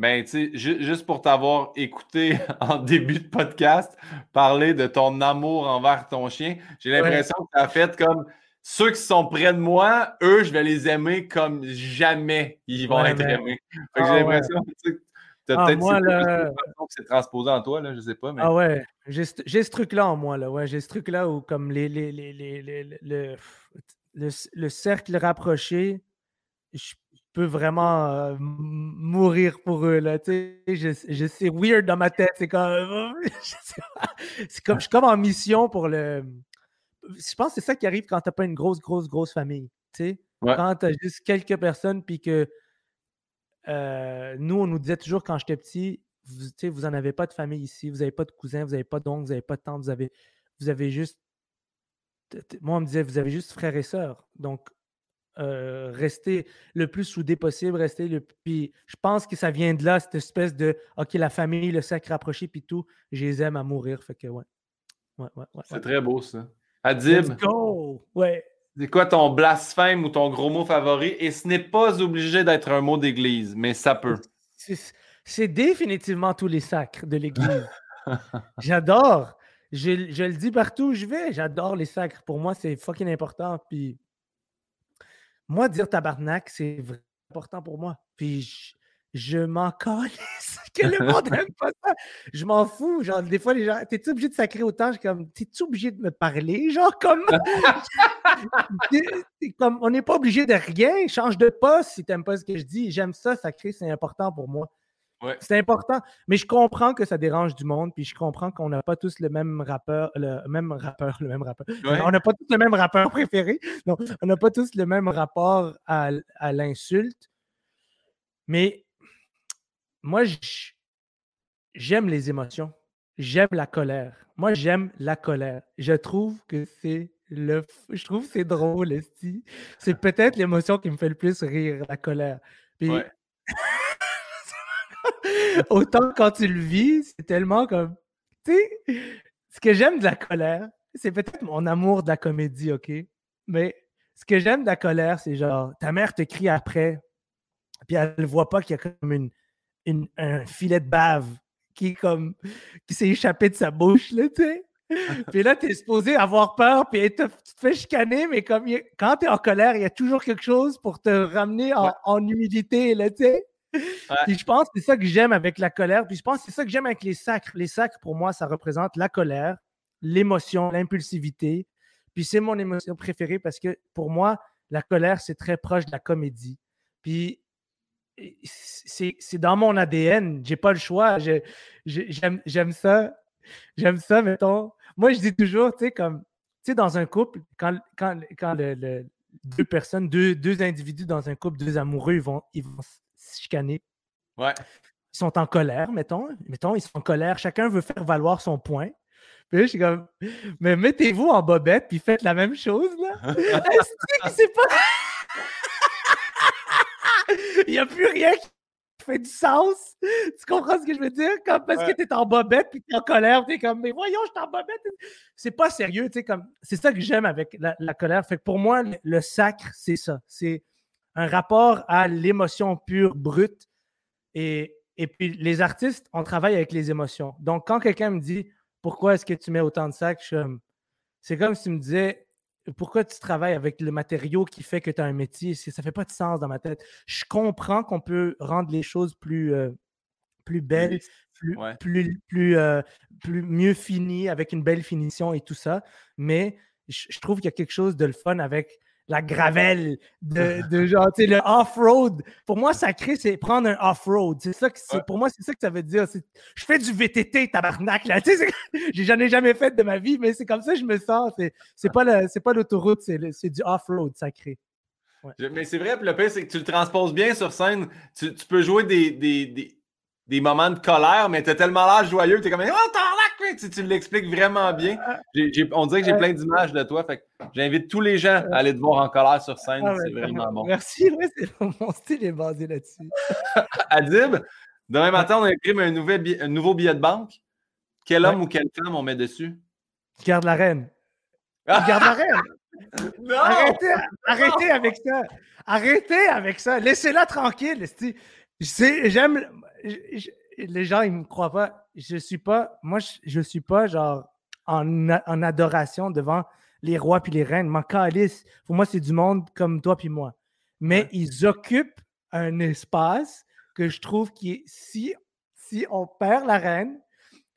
Ben, tu sais, juste pour t'avoir écouté en début de podcast parler de ton amour envers ton chien, j'ai l'impression que tu as fait comme ceux qui sont près de moi, eux, je vais les aimer comme jamais ils vont être aimés. j'ai ah l'impression que tu as ah, peut-être que c'est transposé en toi, là, je sais pas. Mais... Ah ouais, j'ai ce truc-là en moi, là. Ouais, j'ai ce truc-là où comme les, les, les, les le, le, cercle rapproché, je peux vraiment euh, mourir pour eux. Là, je, je, c'est weird dans ma tête. C'est comme, c'est comme, je suis comme en mission pour le. Je pense que c'est ça qui arrive quand tu n'as pas une grosse, grosse, grosse famille. Quand tu as juste quelques personnes, puis que euh, nous, on nous disait toujours quand j'étais petit, vous, vous n'en avez pas de famille ici, vous n'avez pas de cousins, vous n'avez pas d'oncles, vous n'avez pas de tantes, vous avez, vous avez juste. Moi, on me disait, vous avez juste frères et sœurs. Donc, euh, rester le plus soudé possible, rester le. Puis je pense que ça vient de là, cette espèce de OK, la famille, le sac rapproché, puis tout, je les aime à mourir. Fait que ouais. ouais, ouais, ouais C'est très beau ça. Adib? Let's go! Ouais. C'est quoi ton blasphème ou ton gros mot favori? Et ce n'est pas obligé d'être un mot d'église, mais ça peut. C'est définitivement tous les sacres de l'église. J'adore. Je, je, le dis partout où je vais. J'adore les sacres. Pour moi, c'est fucking important. Puis moi, dire tabarnak, c'est vraiment important pour moi. Puis je, je m'en calisse que le monde n'aime pas ça. Je m'en fous. Genre, des fois, les gens, t'es-tu obligé de sacrer autant? Je comme, t'es-tu obligé de me parler? Genre, comme. comme on n'est pas obligé de rien. Change de poste si t'aimes pas ce que je dis. J'aime ça, sacrer, c'est important pour moi. C'est important. Mais je comprends que ça dérange du monde, puis je comprends qu'on n'a pas tous le même rappeur, le même rappeur, le même rappeur. On n'a pas tous le même rappeur préféré. Non, on n'a pas tous le même rapport à, à l'insulte. Mais moi, j'aime les émotions. J'aime la colère. Moi, j'aime la colère. Je trouve que c'est le. Je trouve c'est drôle, C'est peut-être l'émotion qui me fait le plus rire, la colère. Puis, Autant quand tu le vis, c'est tellement comme. Tu sais, ce que j'aime de la colère, c'est peut-être mon amour de la comédie, OK? Mais ce que j'aime de la colère, c'est genre, ta mère te crie après, puis elle ne voit pas qu'il y a comme une, un filet de bave qui comme qui s'est échappé de sa bouche, là, tu sais? puis là, tu es supposé avoir peur, puis tu te fais chicaner, mais comme quand tu es en colère, il y a toujours quelque chose pour te ramener en, en humilité, là, tu sais? Je pense que c'est ça que j'aime avec la colère. Puis je pense que c'est ça que j'aime avec les sacres. Les sacres, pour moi, ça représente la colère, l'émotion, l'impulsivité. Puis c'est mon émotion préférée parce que pour moi, la colère, c'est très proche de la comédie. Puis c'est dans mon ADN. J'ai pas le choix. J'aime ça. J'aime ça, mettons. Moi, je dis toujours, tu sais, comme, tu sais, dans un couple, quand, quand, quand deux personnes, deux, deux individus dans un couple, deux amoureux, ils vont, ils vont chicaner. Ouais. Ils sont en colère, mettons. Mettons, ils sont en colère. Chacun veut faire valoir son point. Puis là, je suis comme, mais mettez-vous en bobette puis faites la même chose, là. c'est pas. Il n'y a plus rien qui fait du sens. Tu comprends ce que je veux dire? Comme parce que tu es en bobette puis tu es en colère, tu es comme, mais voyons, je suis en bobette. C'est pas sérieux, tu sais, comme, c'est ça que j'aime avec la, colère. Fait que pour moi, le sacre, c'est ça. C'est un rapport à l'émotion pure, brute. Et, et puis, les artistes, on travaille avec les émotions. Donc, quand quelqu'un me dit pourquoi est-ce que tu mets autant de sacs, c'est comme si tu me disais pourquoi tu travailles avec le matériau qui fait que tu as un métier? Ça ne fait pas de sens dans ma tête. Je comprends qu'on peut rendre les choses plus, euh, plus belles, plus, plus, plus, euh, plus, mieux finies, avec une belle finition et tout ça. Mais je, je trouve qu'il y a quelque chose de le fun avec la gravelle, de, de genre, tu sais, le off-road. Pour moi, sacré, c'est prendre un off-road. C'est ça que, Pour moi, c'est ça que ça veut dire. Je fais du VTT, tabarnak, là. Tu sais, j'en ai jamais fait de ma vie, mais c'est comme ça que je me sens. C'est pas l'autoroute, c'est du off-road sacré. Mais c'est vrai, le pire, c'est que tu le transposes bien sur scène. Tu, tu peux jouer des, des, des, des, moments de colère, mais tu as tellement l'air joyeux, tu es comme Oh, tu, tu l'expliques vraiment bien. on dirait que j'ai plein d'images de toi. Fait j'invite tous les gens à aller te voir en colère sur scène. Ah c'est vraiment bon. Merci. mon style est basé là-dessus. Adib, demain matin, on imprime un, un nouveau billet de banque. Quel homme ou quelle femme on met dessus? Garde la reine. Garde la reine. Non! Arrêtez, arrêtez avec ça. Arrêtez avec ça. Laissez-la tranquille. J'aime. Les gens, ils ne me croient pas je suis pas, moi, je, ne suis pas genre en, adoration devant les rois puis les reines. Mon calice, pour moi, c'est du monde comme toi puis moi. Mais ils occupent un espace que je trouve qui est, si, si on perd la reine,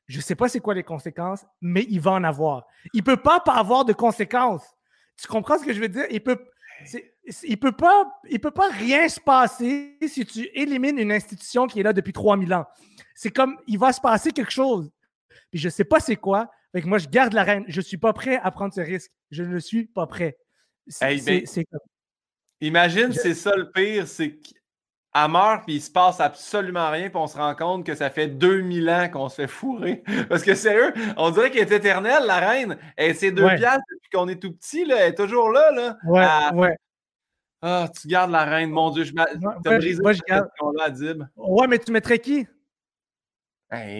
je sais pas c'est quoi les conséquences, mais il va en avoir. Il peut pas pas avoir de conséquences. Tu comprends ce que je veux dire? Il peut, il peut pas, il peut pas rien se passer si tu élimines une institution qui est là depuis 3000 ans c'est comme, il va se passer quelque chose. Puis je ne sais pas c'est quoi. Fait moi, je garde la reine. Je ne suis pas prêt à prendre ce risque. Je ne suis pas prêt. Ben, imagine, c'est ça le pire, c'est qu'elle meurt, puis il se passe absolument rien, puis on se rend compte que ça fait 2000 ans qu'on se fait fourrer. Parce que sérieux, on dirait qu'elle est éternelle, la reine. Elle, c'est deux piastres depuis qu'on est tout petit, là. Elle est toujours là, là. Ouais, ouais. Ah, tu gardes la reine, mon Dieu. Je t'as brisé moi, je garde... Ouais, mais tu mettrais qui?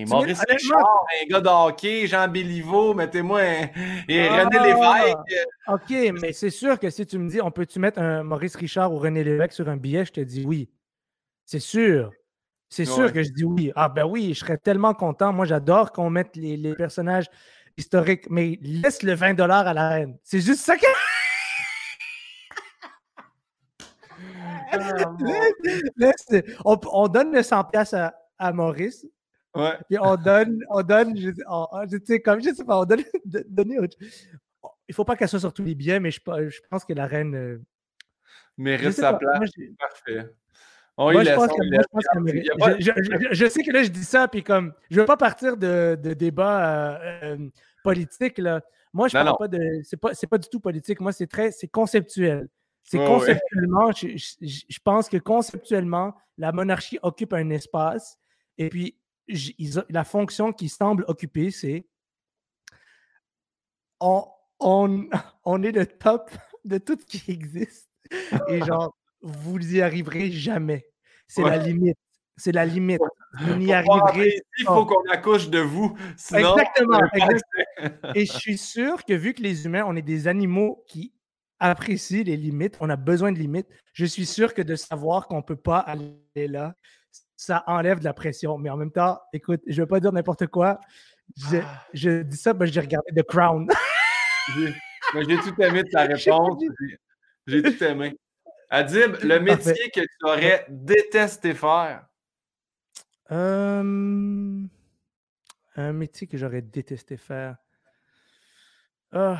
Maurice Richard, un gars de hockey, Jean Béliveau, mettez-moi un... et René Lévesque. OK, mais c'est sûr que si tu me dis on peut-tu mettre un Maurice Richard ou René Lévesque sur un billet, je te dis oui. C'est sûr. C'est sûr que je dis oui. Ah ben oui, je serais tellement content. Moi, j'adore qu'on mette les, personnages historiques, mais laisse le 20 à la reine. C'est juste ça que. On, donne le 100 à, à Maurice, Ouais. Puis on donne, on donne, je, sais, comme je sais pas, on donne, donner Il faut pas qu'elle soit sur tous les biens, mais je, je pense que la reine. Euh, Mérite sa place. Parfait. moi, je, sais que là, je dis ça, puis comme, je veux pas partir de, de débats euh, euh, politiques, là. Moi, je parle pas de. C'est pas, pas du tout politique. Moi, c'est très. C'est conceptuel. C'est conceptuellement, je, pense que conceptuellement, la monarchie occupe un espace. Et puis, la fonction qui semble occuper, c'est on, on, on, est le top de tout ce qui existe. Et genre, vous n'y arriverez jamais. C'est la limite. C'est la limite. Vous n'y arriverez Il faut qu'on accouche de vous. exactement. Et je suis sûr que vu que les humains, on est des animaux qui apprécient les limites, on a besoin de limites, je suis sûr que de savoir qu'on ne peut pas aller là, ça enlève de la pression. Mais en même temps, écoute, je ne veux pas dire n'importe quoi. Je, ah. dis ça, mais j'ai regardé The Crown. j'ai tout aimé de ta réponse. J'ai tout aimé. Adib, le métier que tu aurais détesté faire? un métier que j'aurais détesté faire. Ah.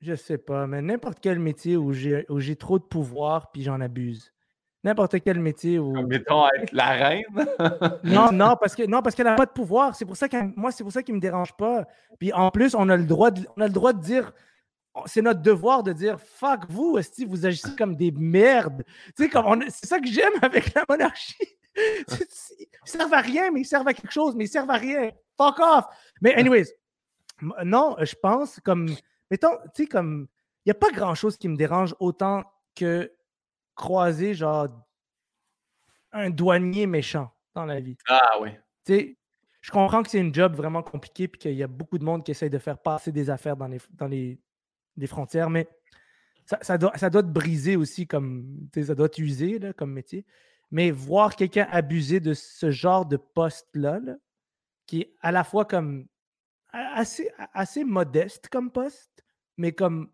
Je sais pas, mais n'importe quel métier où j'ai trop de pouvoir puis j'en abuse. N'importe quel métier où. mettons être la reine? non, non, parce que non, parce qu'elle n'a pas de pouvoir. C'est pour ça que moi, c'est pour ça qu'il me dérange pas. Puis en plus, on a le droit de, on a le droit de dire c'est notre devoir de dire fuck vous, si vous agissez comme des merdes. Tu sais, c'est ça que j'aime avec la monarchie. ils servent à rien, mais ils servent à quelque chose, mais ils servent à rien. Fuck off. Mais, anyways, non, je pense comme, mettons, tu sais, comme, il n'y a pas grand chose qui me dérange autant que croiser, genre, un douanier méchant dans la vie. Ah oui. Tu sais, je comprends que c'est une job vraiment compliquée puis qu'il y a beaucoup de monde qui essaye de faire passer des affaires dans les, dans les des frontières, mais ça, doit, ça doit te briser aussi, comme ça doit t'user comme métier. Mais voir quelqu'un abuser de ce genre de poste-là, qui est à la fois comme assez, assez modeste comme poste, mais comme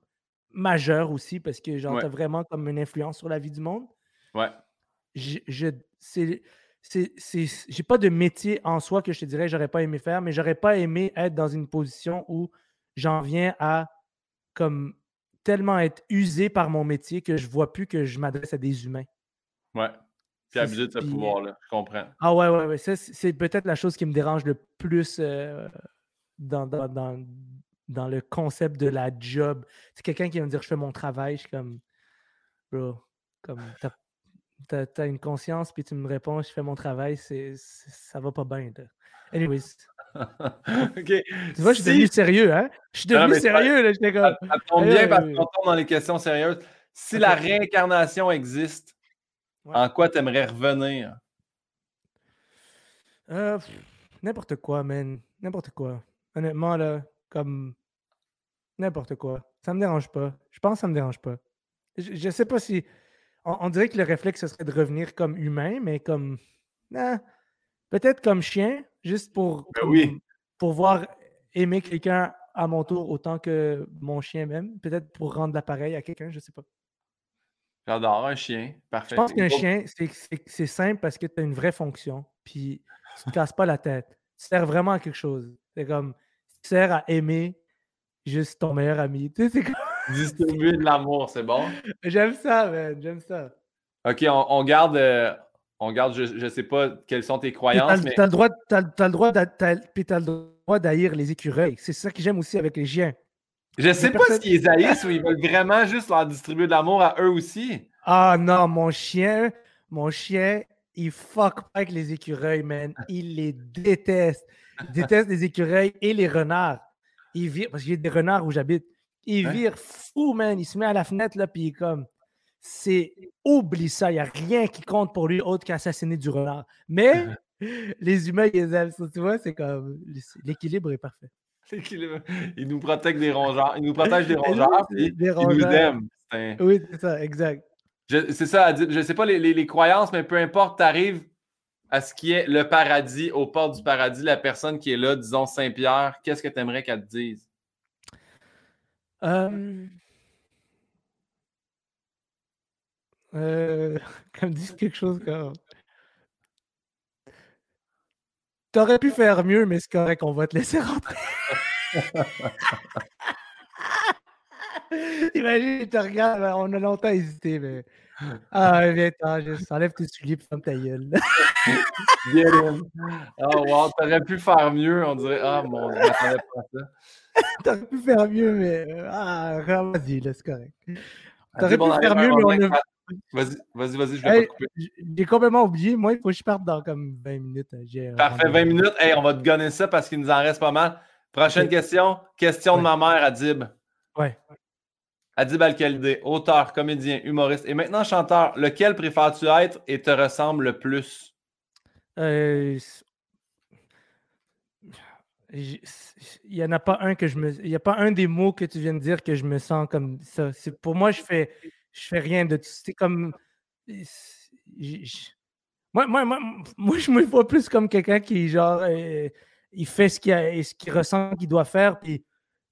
majeur aussi, parce que genre, as vraiment comme une influence sur la vie du monde. Ouais. Je, je c'est, j'ai pas de métier en soi que je te dirais j'aurais pas aimé faire, mais j'aurais pas aimé être dans une position où j'en viens à comme tellement être usé par mon métier que je vois plus que je m'adresse à des humains. Ouais. Puis abusé de ce pouvoir-là, je comprends. Ah ouais, ouais, ouais. c'est peut-être la chose qui me dérange le plus euh, dans, dans, le concept de la job. C'est quelqu'un qui va me dire je fais mon travail, je suis comme bro, comme t'as as, une conscience, puis tu me réponds je fais mon travail, c'est ça va pas bien. Anyways. Tu vois, je suis devenu sérieux, hein? Je suis devenu sérieux, là. J'étais comme. Ça, tombe bien parce qu'on tombe dans les questions sérieuses. Si la réincarnation existe, en quoi tu aimerais revenir? Euh, n'importe quoi, man. N'importe quoi. Honnêtement, là, comme. N'importe quoi. Ça me dérange pas. Je pense que ça me dérange pas. Je, sais pas si. On, dirait que le réflexe, ce serait de revenir comme humain, mais comme. Peut-être comme chien, juste pour, ben pour, voir aimer quelqu'un à mon tour autant que mon chien même. Peut-être pour rendre l'appareil à quelqu'un, je ne sais pas. J'adore un chien. Parfait. Je pense qu'un chien, c'est simple parce que tu as une vraie fonction. Puis tu ne te casses pas la tête. Tu sers vraiment à quelque chose. C'est comme, tu sers à aimer juste ton meilleur ami. Tu sais, Distribuer de l'amour, c'est bon? J'aime ça, man. J'aime ça. OK, on, garde, euh, on garde, je ne sais pas quelles sont tes croyances. Tu as, le droit, as, le droit d'haïr les écureuils. C'est ça que j'aime aussi avec les chiens. Je ne sais pas s'ils les haïssent ou ils veulent vraiment juste leur distribuer de l'amour à eux aussi. Ah non, mon chien, mon chien, il fuck pas avec les écureuils, man. Il les déteste. Déteste les écureuils et les renards. Il vire, parce qu'il y a des renards où j'habite. Il vire fou, man. Il se met à la fenêtre, là, puis il est comme c'est oublie ça, il n'y a rien qui compte pour lui autre qu'assassiner du renard. Mais les humains, ils aiment ça, tu vois, c'est comme l'équilibre est parfait. Il nous protège des rongeurs, il nous protège des rongeurs, il nous aime. Oui, c'est ça, exact. C'est ça, je ne sais pas les, les, croyances, mais peu importe, tu arrives à ce qui est le paradis, aux portes du paradis, la personne qui est là, disons Saint-Pierre, qu'est-ce que tu aimerais qu'elle te dise? Euh, Euh, comme disent quelque chose comme. T'aurais pu faire mieux, mais c'est correct, on va te laisser rentrer. Imagine, tu regardes, on a longtemps hésité, mais Ah, viens, attends, juste enlève tes souliers et ferme ta gueule. Get in. Oh, wow, t'aurais pu faire mieux, on dirait. Ah, mon Dieu, j'attendais pas ça. T'aurais pu faire mieux, mais. euh, Ah, vas-y, là, c'est correct. T'aurais pu faire mieux, mais on a. Vas-y, vas-y, vas-y, je vais Hey, pas te couper. J'ai complètement oublié. Moi, il faut que je parte dans comme 20 minutes. J'ai un Parfait, 20 rendez-vous. minutes. Hey, on va te gonner ça parce qu'il nous en reste pas mal. Prochaine question. Question de ma mère, Adib. Ouais. Adib Al-Khalidé, auteur, comédien, humoriste et maintenant chanteur. Lequel préfères-tu être et te ressemble le plus? Euh, Il n'y en a pas un que je me. Il n'y a pas un des mots que tu viens de dire que je me sens comme ça. C'est pour moi, je fais, je fais rien de tout. C'est comme. Moi, moi, moi, moi, je me vois plus comme quelqu'un qui, genre, euh, il fait ce qu'il ce qu'il ressent qu'il doit faire. Puis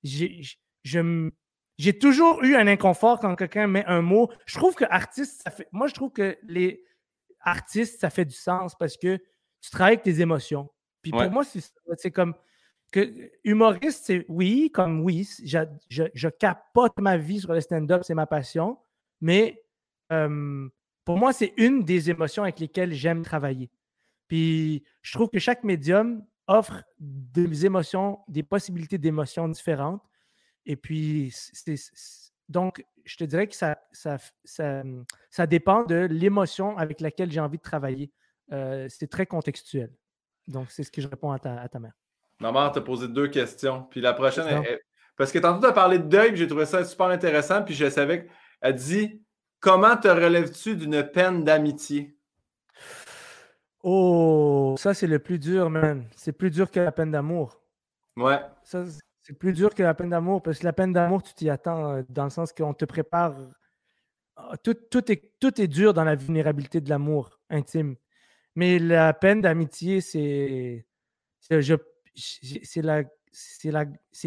j'ai, je- je me- j'ai toujours eu un inconfort quand quelqu'un met un mot. Je trouve que artiste, ça fait. Moi, je trouve que les artistes, ça fait du sens parce que tu travailles avec tes émotions. Puis Ouais. pour moi, c'est comme que humoriste, c'est oui, comme oui, je, je, je capote ma vie sur le stand-up, c'est ma passion, mais euh, pour moi, c'est une des émotions avec lesquelles j'aime travailler. Puis je trouve que chaque médium offre des émotions, des possibilités d'émotions différentes. Et puis, c'est, donc, je te dirais que ça, ça, ça, ça dépend de l'émotion avec laquelle j'ai envie de travailler. Euh, c'est très contextuel. Donc, c'est ce que je réponds à ta, à ta mère. Ma mère t'a posé deux questions. Puis la prochaine, elle- elle- parce que tantôt, tu as parlé de deuil, puis j'ai trouvé ça super intéressant. Puis je savais qu'elle dit Comment te relèves-tu d'une peine d'amitié Oh, ça, c'est le plus dur, man. C'est plus dur que la peine d'amour. Ouais. Ça, c'est plus dur que la peine d'amour parce que la peine d'amour, tu t'y attends euh, dans le sens qu'on te prépare. Ah, Tout, est, tout est dur dans la vulnérabilité de l'amour intime. Mais la peine d'amitié, c'est. C'est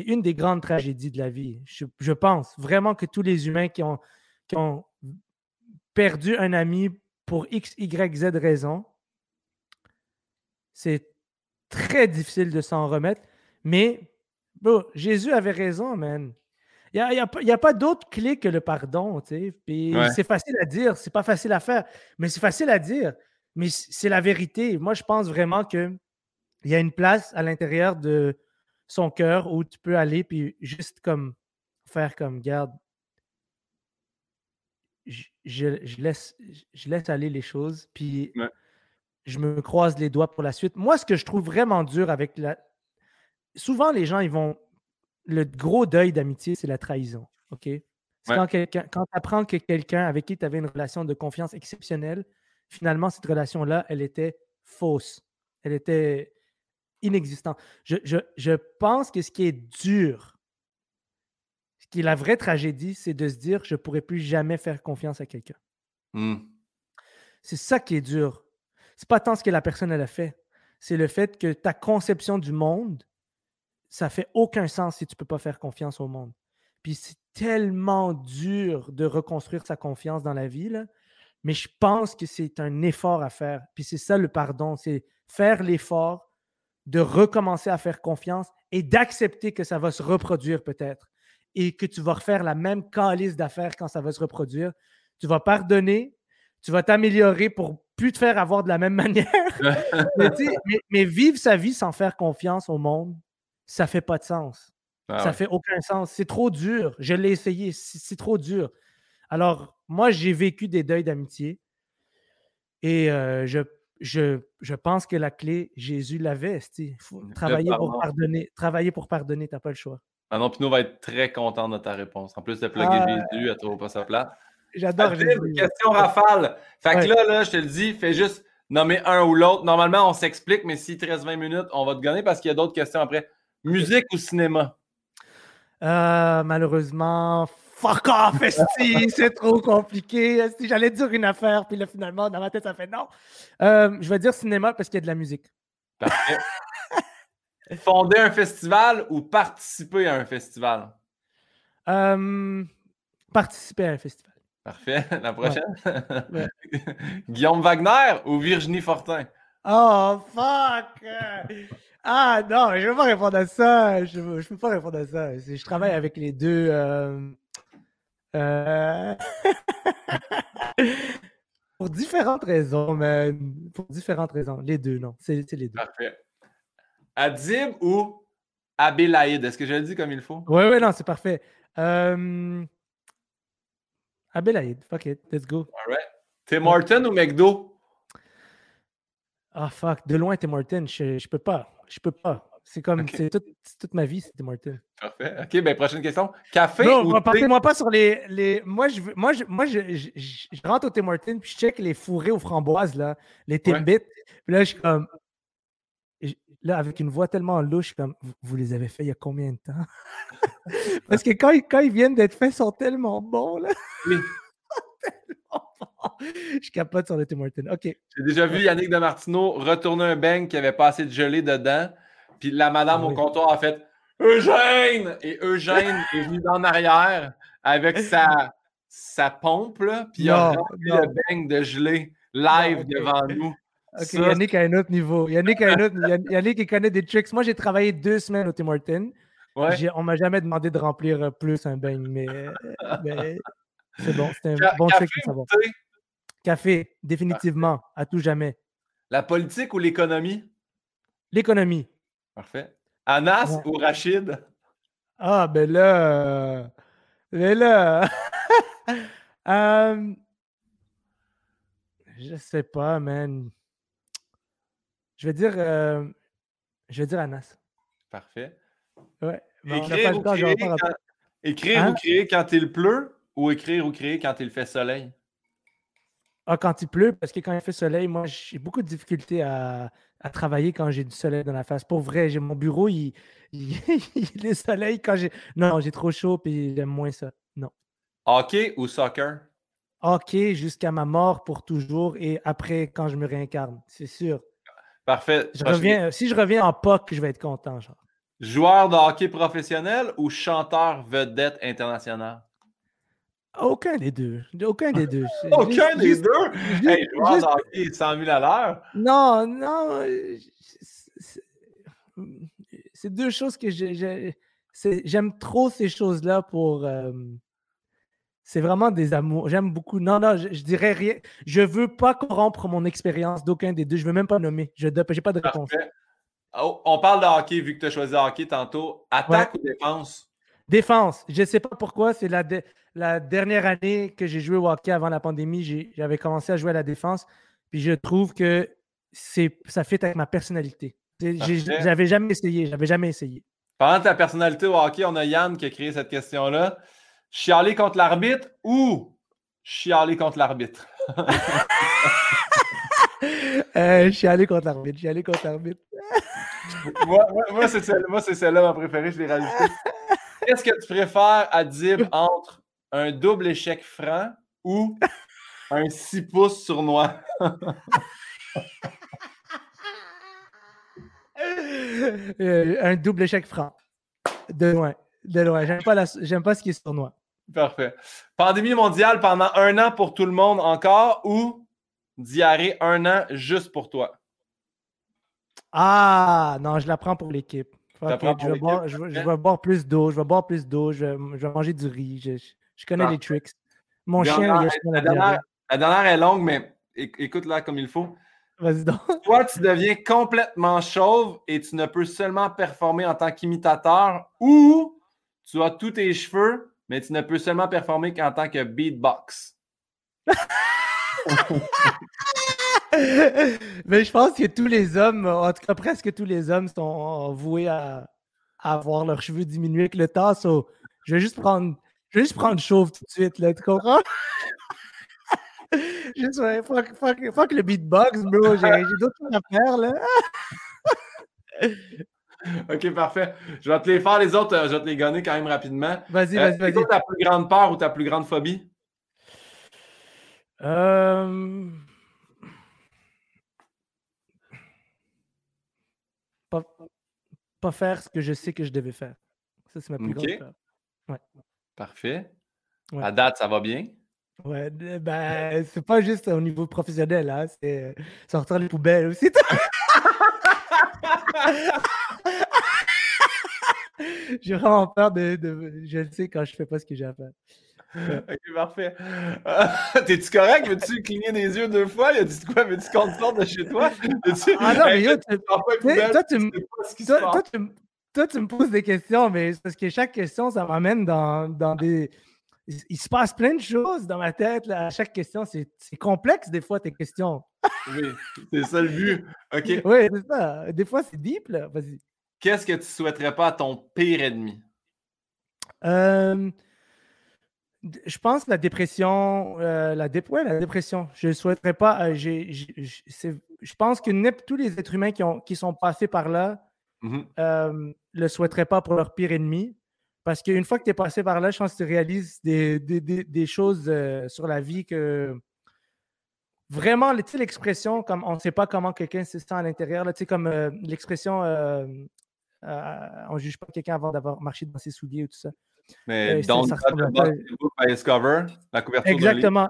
une des grandes tragédies de la vie. Je, je pense vraiment que tous les humains qui ont, qui ont perdu un ami pour X, Y, Z raison, c'est très difficile de s'en remettre. Mais bro, Jésus avait raison, man. Il n'y a, y a y a pas d'autre clé que le pardon, tu sais. Puis Ouais. c'est facile à dire, c'est pas facile à faire, mais c'est facile à dire. Mais c'est la vérité. Moi, je pense vraiment que il y a une place à l'intérieur de son cœur où tu peux aller puis juste comme faire comme garde. Je, je- je laisse, je laisse aller les choses, puis Ouais. je me croise les doigts pour la suite. Moi, ce que je trouve vraiment dur avec la. Souvent, les gens, ils vont. Le gros deuil d'amitié, c'est la trahison. OK? Ouais. quand, quelqu'un- quand tu apprends que quelqu'un avec qui tu avais une relation de confiance exceptionnelle, finalement, cette relation-là, elle était fausse. Elle était inexistante. Je, je- je pense que ce qui est dur, ce qui est la vraie tragédie, c'est de se dire je ne pourrai plus jamais faire confiance à quelqu'un. Hmm. C'est ça qui est dur. C'est pas tant ce que la personne elle a fait. C'est le fait que ta conception du monde, ça fait aucun sens si tu peux pas faire confiance au monde. Puis c'est tellement dur de reconstruire sa confiance dans la vie, là. mais je pense que c'est un effort à faire. Puis c'est ça le pardon, c'est faire l'effort de recommencer à faire confiance et d'accepter que ça va se reproduire peut-être et que tu vas refaire la même calice d'affaires quand ça va se reproduire. Tu vas pardonner, tu vas t'améliorer pour plus te faire avoir de la même manière. mais- mais vivre sa vie sans faire confiance au monde, ça fait pas de sens. Ah ça ouais. fait aucun sens. C'est trop dur. Je l'ai essayé. C'est trop dur. Alors, moi, j'ai vécu des deuils d'amitié et euh, je, je, je pense que la clé, Jésus l'avait. Travailler pour pardon. pardonner. Travailler pour pardonner, tu n'as pas le choix. Manon Pinot va être très content de ta réponse. En plus de plugger Ah. Jésus, elle trouve pas sa place. J'adore Jésus. question rafale. Fait que là, là, je te le dis, fais juste nommer un ou l'autre. Normalement, on s'explique, mais s'il te reste 20 minutes, on va te gagner parce qu'il y a d'autres questions après. Musique ou cinéma? Euh, malheureusement, fuck off, esti, c'est trop compliqué. esti. J'allais dire une affaire, puis là, finalement, dans ma tête, ça fait non. Euh, je vais dire cinéma parce qu'il y a de la musique. Parfait. Fonder un festival ou participer à un festival? Euh, participer à un festival. Parfait. La prochaine? Ouais. Guillaume Wagner ou Virginie Fortin? Oh, fuck! Ah non, je ne peux pas répondre à ça. Je ne peux pas répondre à ça. Je travaille avec les deux. euh, Euh, pour différentes raisons, mais pour différentes raisons. Les deux, non. C'est les deux. Parfait. Adib ou Abelaïd? Est-ce que je le dis comme il faut? Oui, oui, non, c'est parfait. Euh... Abelaïd, fuck it, let's go. All right. Tim Horton ou McDo? Ah, fuck, de loin, Tim Horton, je, je peux pas. Je peux pas. C'est comme, c'est toute ma vie, c'était Martin. Parfait. OK, ben prochaine question. Café non, ou partez-moi pas sur les, les... Moi, je, moi, je, moi je, je, rentre au Tim Martin puis je check les fourrés aux framboises, là, les Timbits. Puis là, je suis comme... Là, avec une voix tellement louche, comme, vous, les avez fait il y a combien de temps? Parce que quand, quand ils viennent d'être faits, ils sont tellement bons, là. Oui. tellement Je capote sur le Tim Martin. OK. J'ai déjà vu Yannick de Martineau retourner un bang qui avait pas assez de gelée dedans. Puis la madame ah au comptoir a fait Eugène! Et Eugène est venu en arrière avec sa, sa pompe, là, puis il a rempli le bang de gelée live devant nous. Ok, Yannick a un autre niveau. Yannick, a un autre, Yannick, il connaît des tricks. Moi, j'ai travaillé deux semaines au Tim Hortons. Ouais. On m'a jamais demandé de remplir euh, plus un bang, mais, mais c'est bon. C'est un bon de savoir. Café, définitivement, à tout jamais. La politique ou l'économie? L'économie. Parfait. Anas ou Rachid? Ah, ben là. Ben là. euh, je sais pas, man. Je vais dire. Euh, je vais dire Anas. Parfait. Ouais. écrire, ou, créer quand... écrire ou hein? créer quand il pleut? Ou écrire ou créer quand il fait soleil? Ah, quand il pleut, parce que quand il fait soleil, moi, j'ai beaucoup de difficultés à, à travailler quand j'ai du soleil dans la face. Pour vrai, j'ai mon bureau, il, il, est soleil quand j'ai. Non, j'ai trop chaud et j'aime moins ça. Non. Hockey ou soccer? Hockey jusqu'à ma mort pour toujours et après quand je me réincarne, c'est sûr. Parfait. Je reviens, si je reviens en POC, je vais être content. Genre. Joueur de hockey professionnel ou chanteur vedette international? Aucun des deux. Aucun des deux. Aucun des deux? hey, joueur de hockey 100 000 à l'heure? Non, non. C'est deux choses que j'aime trop ces choses-là pour. Euh, c'est vraiment des amours. J'aime beaucoup. Non, non, je, dirais rien. Je veux pas corrompre mon expérience d'aucun des deux. Je veux même pas nommer. Je n'ai pas de réponse. Oh, on parle de hockey, vu que tu as choisi hockey tantôt. Attaque ou défense? Défense. Je ne sais pas pourquoi. C'est la, la dernière année que j'ai joué au hockey avant la pandémie. J'avais commencé à jouer à la défense. Puis je trouve que ça fit avec ma personnalité. J'avais jamais essayé. J'avais jamais essayé. De ta personnalité au hockey, on a Yann qui a créé cette question-là. Chialer contre l'arbitre ou chialer contre l'arbitre? euh, chialer contre l'arbitre. Chialer contre l'arbitre. moi, moi, c'est celle-là ma préférée. Je l'ai rajoutée. Qu'est-ce que tu préfères, Adib, entre un double échec franc ou un 6 pouces sournois? Euh, un double échec franc. De loin. De loin. J'aime pas, pas ce qui est sournois. Parfait. Pandémie mondiale pendant un an pour tout le monde encore ou diarrhée un an juste pour toi? Ah, non, je la prends pour l'équipe. Je, vais boire, je, vais boire plus d'eau, je vais boire plus d'eau, je, vais manger du riz. Je, connais les tricks. Mon chien, il la, dernière, la dernière est longue, mais écoute là comme il faut. Vas-y donc. Toi, tu deviens complètement chauve et tu ne peux seulement performer en tant qu'imitateur ou tu as tous tes cheveux, mais tu ne peux seulement performer qu'en tant que beatbox. mais je pense que tous les hommes, en tout cas presque tous les hommes, sont voués à, avoir leurs cheveux diminuer avec le temps. je vais juste prendre, je vais juste prendre chauve tout de suite, là, tu comprends? juste, fuck, fuck, fuck, le beatbox, bro. J'ai d'autres choses à faire, là. OK, parfait. Je vais te les faire, les autres, euh, je vais te les gagner quand même rapidement. Vas-y, vas-y, euh, vas-y. ta plus grande peur ou ta plus grande phobie? Euh... Pas, faire ce que je sais que je devais faire. Ça, c'est ma plus grande peur. Ouais. Parfait. À date, ça va bien? Ouais, ben, c'est pas juste au niveau professionnel, hein, c'est sortir les poubelles aussi. J'ai vraiment peur de, Je le sais quand je fais pas ce que j'ai à faire. ok, parfait. T'es-tu correct? Veux-tu cligner des yeux deux fois? Il a dit quoi? Veux-tu qu'on sorte de chez toi? Ah non, mais yo, tu... toi, tu me... toi, tu me poses des questions, mais parce que chaque question, ça m'amène dans, dans des il se passe plein de choses dans ma tête. Là. À chaque question, c'est complexe des fois tes questions. oui, c'est ça le but. OK. Oui, c'est ça. Des fois, c'est deep. là. Vas-y. Qu'est-ce que tu souhaiterais pas à ton pire ennemi? Euh, je pense la dépression. Euh, la, dé la dépression. Je ne souhaiterais pas. Euh, je pense que tous les êtres humains qui, ont, qui sont passés par là ne mm-hmm. le souhaiteraient pas pour leur pire ennemi. Parce qu'une fois que tu es passé par là, je pense que tu réalises des, choses sur la vie que vraiment, tu sais, l'expression, comme on ne sait pas comment quelqu'un se sent à l'intérieur, tu sais, comme l'expression euh, on ne juge pas quelqu'un avant d'avoir marché dans ses souliers ou tout ça. Mais euh, dans Discover, la couverture Exactement.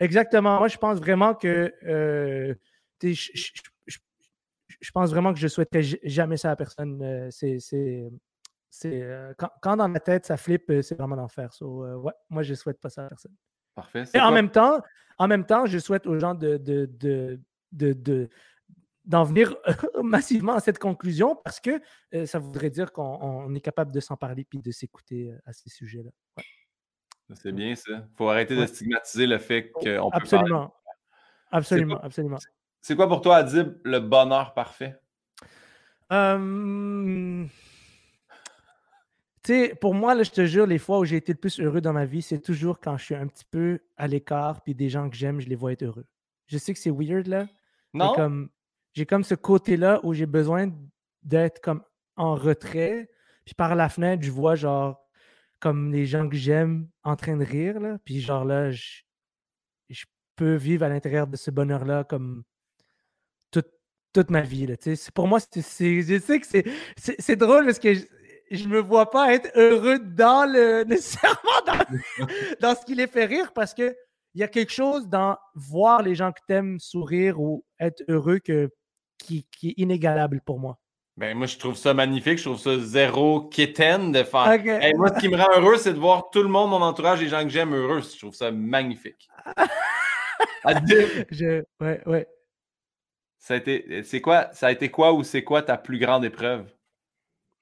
exactement. Moi, je pense vraiment que euh, je, pense vraiment que je souhaiterais jamais ça à personne. c'est, quand, dans ma tête ça flippe, c'est vraiment l'enfer. ouais, moi, je ne souhaite pas ça à personne. Parfait. Et en même, temps, en même temps, je souhaite aux gens de, de, de d'en venir massivement à cette conclusion parce que euh, ça voudrait dire qu'on est capable de s'en parler puis de s'écouter euh, à ces sujets-là. C'est bien ça. Il faut arrêter de stigmatiser le fait oh, qu'on peut Absolument. Absolument, absolument. C'est quoi pour toi, Adib, le bonheur parfait? tu sais, pour moi, là, je te jure, les fois où j'ai été le plus heureux dans ma vie, c'est toujours quand je suis un petit peu à l'écart, puis des gens que j'aime, je les vois être heureux. Je sais que c'est weird, là. Non? Comme, j'ai comme ce côté-là où j'ai besoin d'être comme en retrait. Puis par la fenêtre, je vois genre comme les gens que j'aime en train de rire. Là. Puis genre là, je, peux vivre à l'intérieur de ce bonheur-là comme toute, ma vie. Là, pour moi, c'est, je sais que c'est, drôle parce que je, ne me vois pas être heureux dans le nécessairement dans, dans ce qui les fait rire parce que il y a quelque chose dans voir les gens que tu aimes sourire ou être heureux que qui, est inégalable pour moi. Ben, moi, je trouve ça magnifique. Je trouve ça zéro kitten de faire. moi, ce qui me rend heureux, c'est de voir tout le monde, mon entourage, les gens que j'aime heureux. Je trouve ça magnifique. je... Ouais, ouais. Ça a été, c'est quoi, ça a été quoi ou c'est quoi ta plus grande épreuve?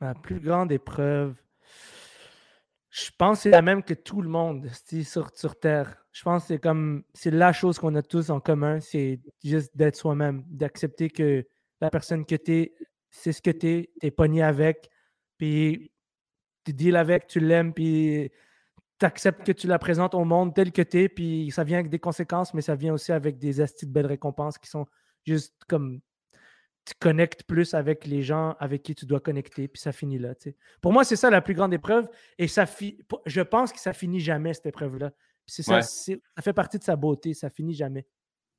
Ma plus grande épreuve. Je pense que c'est la même que tout le monde sur, sur Terre. Je pense que c'est comme c'est la chose qu'on a tous en commun, c'est juste d'être soi-même, d'accepter que la personne que tu es, c'est ce que tu es, tu es pogné avec, puis tu deals avec, tu l'aimes, puis tu acceptes que tu la présentes au monde tel que tu es, puis ça vient avec des conséquences, mais ça vient aussi avec des astuces de belles récompenses qui sont juste comme tu connectes plus avec les gens avec qui tu dois connecter, puis ça finit là. Pour moi, c'est ça la plus grande épreuve. Et ça je pense que ça finit jamais, cette épreuve-là. C'est ça, ça fait partie de sa beauté, ça finit jamais.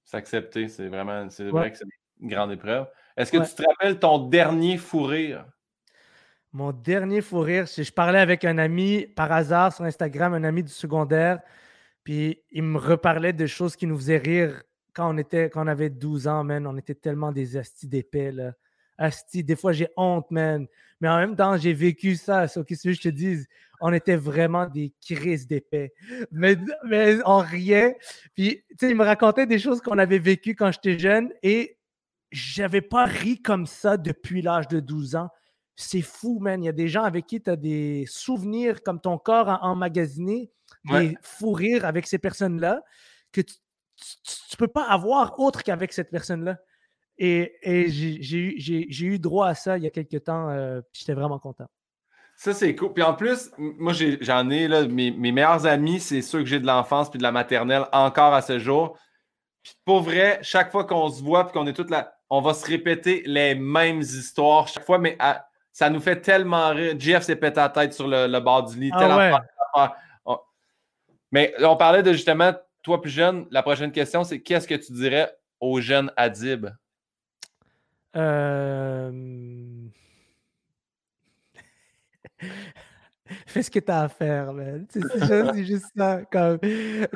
S'accepter, c'est vraiment, c'est vrai que c'est une grande épreuve. Est-ce que tu te rappelles ton dernier fou rire? Mon dernier fou rire, je parlais avec un ami par hasard sur Instagram, un ami du secondaire, puis il me reparlait de choses qui nous faisaient rire quand on était, quand on avait 12 ans, man, on était tellement des astis d'épais, là. Asti, des fois j'ai honte, man. Mais en même temps, j'ai vécu ça. Ce que je te dis, on était vraiment des crises d'épais. Mais, mais on riait. Puis, tu sais, il me racontait des choses qu'on avait vécues quand j'étais jeune et j'avais pas ri comme ça depuis l'âge de 12 ans. C'est fou, man. Il y a des gens avec qui tu as des souvenirs comme ton corps a emmagasiné, des fous rires avec ces personnes-là que tu, tu, peux pas avoir autre qu'avec cette personne-là. Et, et j'ai eu droit à ça il y a quelques temps. Euh, J'étais vraiment content. Ça, c'est cool. Puis en plus, moi, j'en ai, là, mes, mes, meilleurs amis, c'est ceux que j'ai de l'enfance puis de la maternelle encore à ce jour. Puis pour vrai, chaque fois qu'on se voit puis qu'on est toutes là, on va se répéter les mêmes histoires chaque fois, mais ça nous fait tellement rire. Jeff s'est pété la tête sur le, bord du lit. Ah mais on parlait de justement toi plus jeune, la prochaine question, c'est qu'est-ce que tu dirais aux jeunes Adib? Euh... fais ce que tu as à faire, man. C'est juste, ça, comme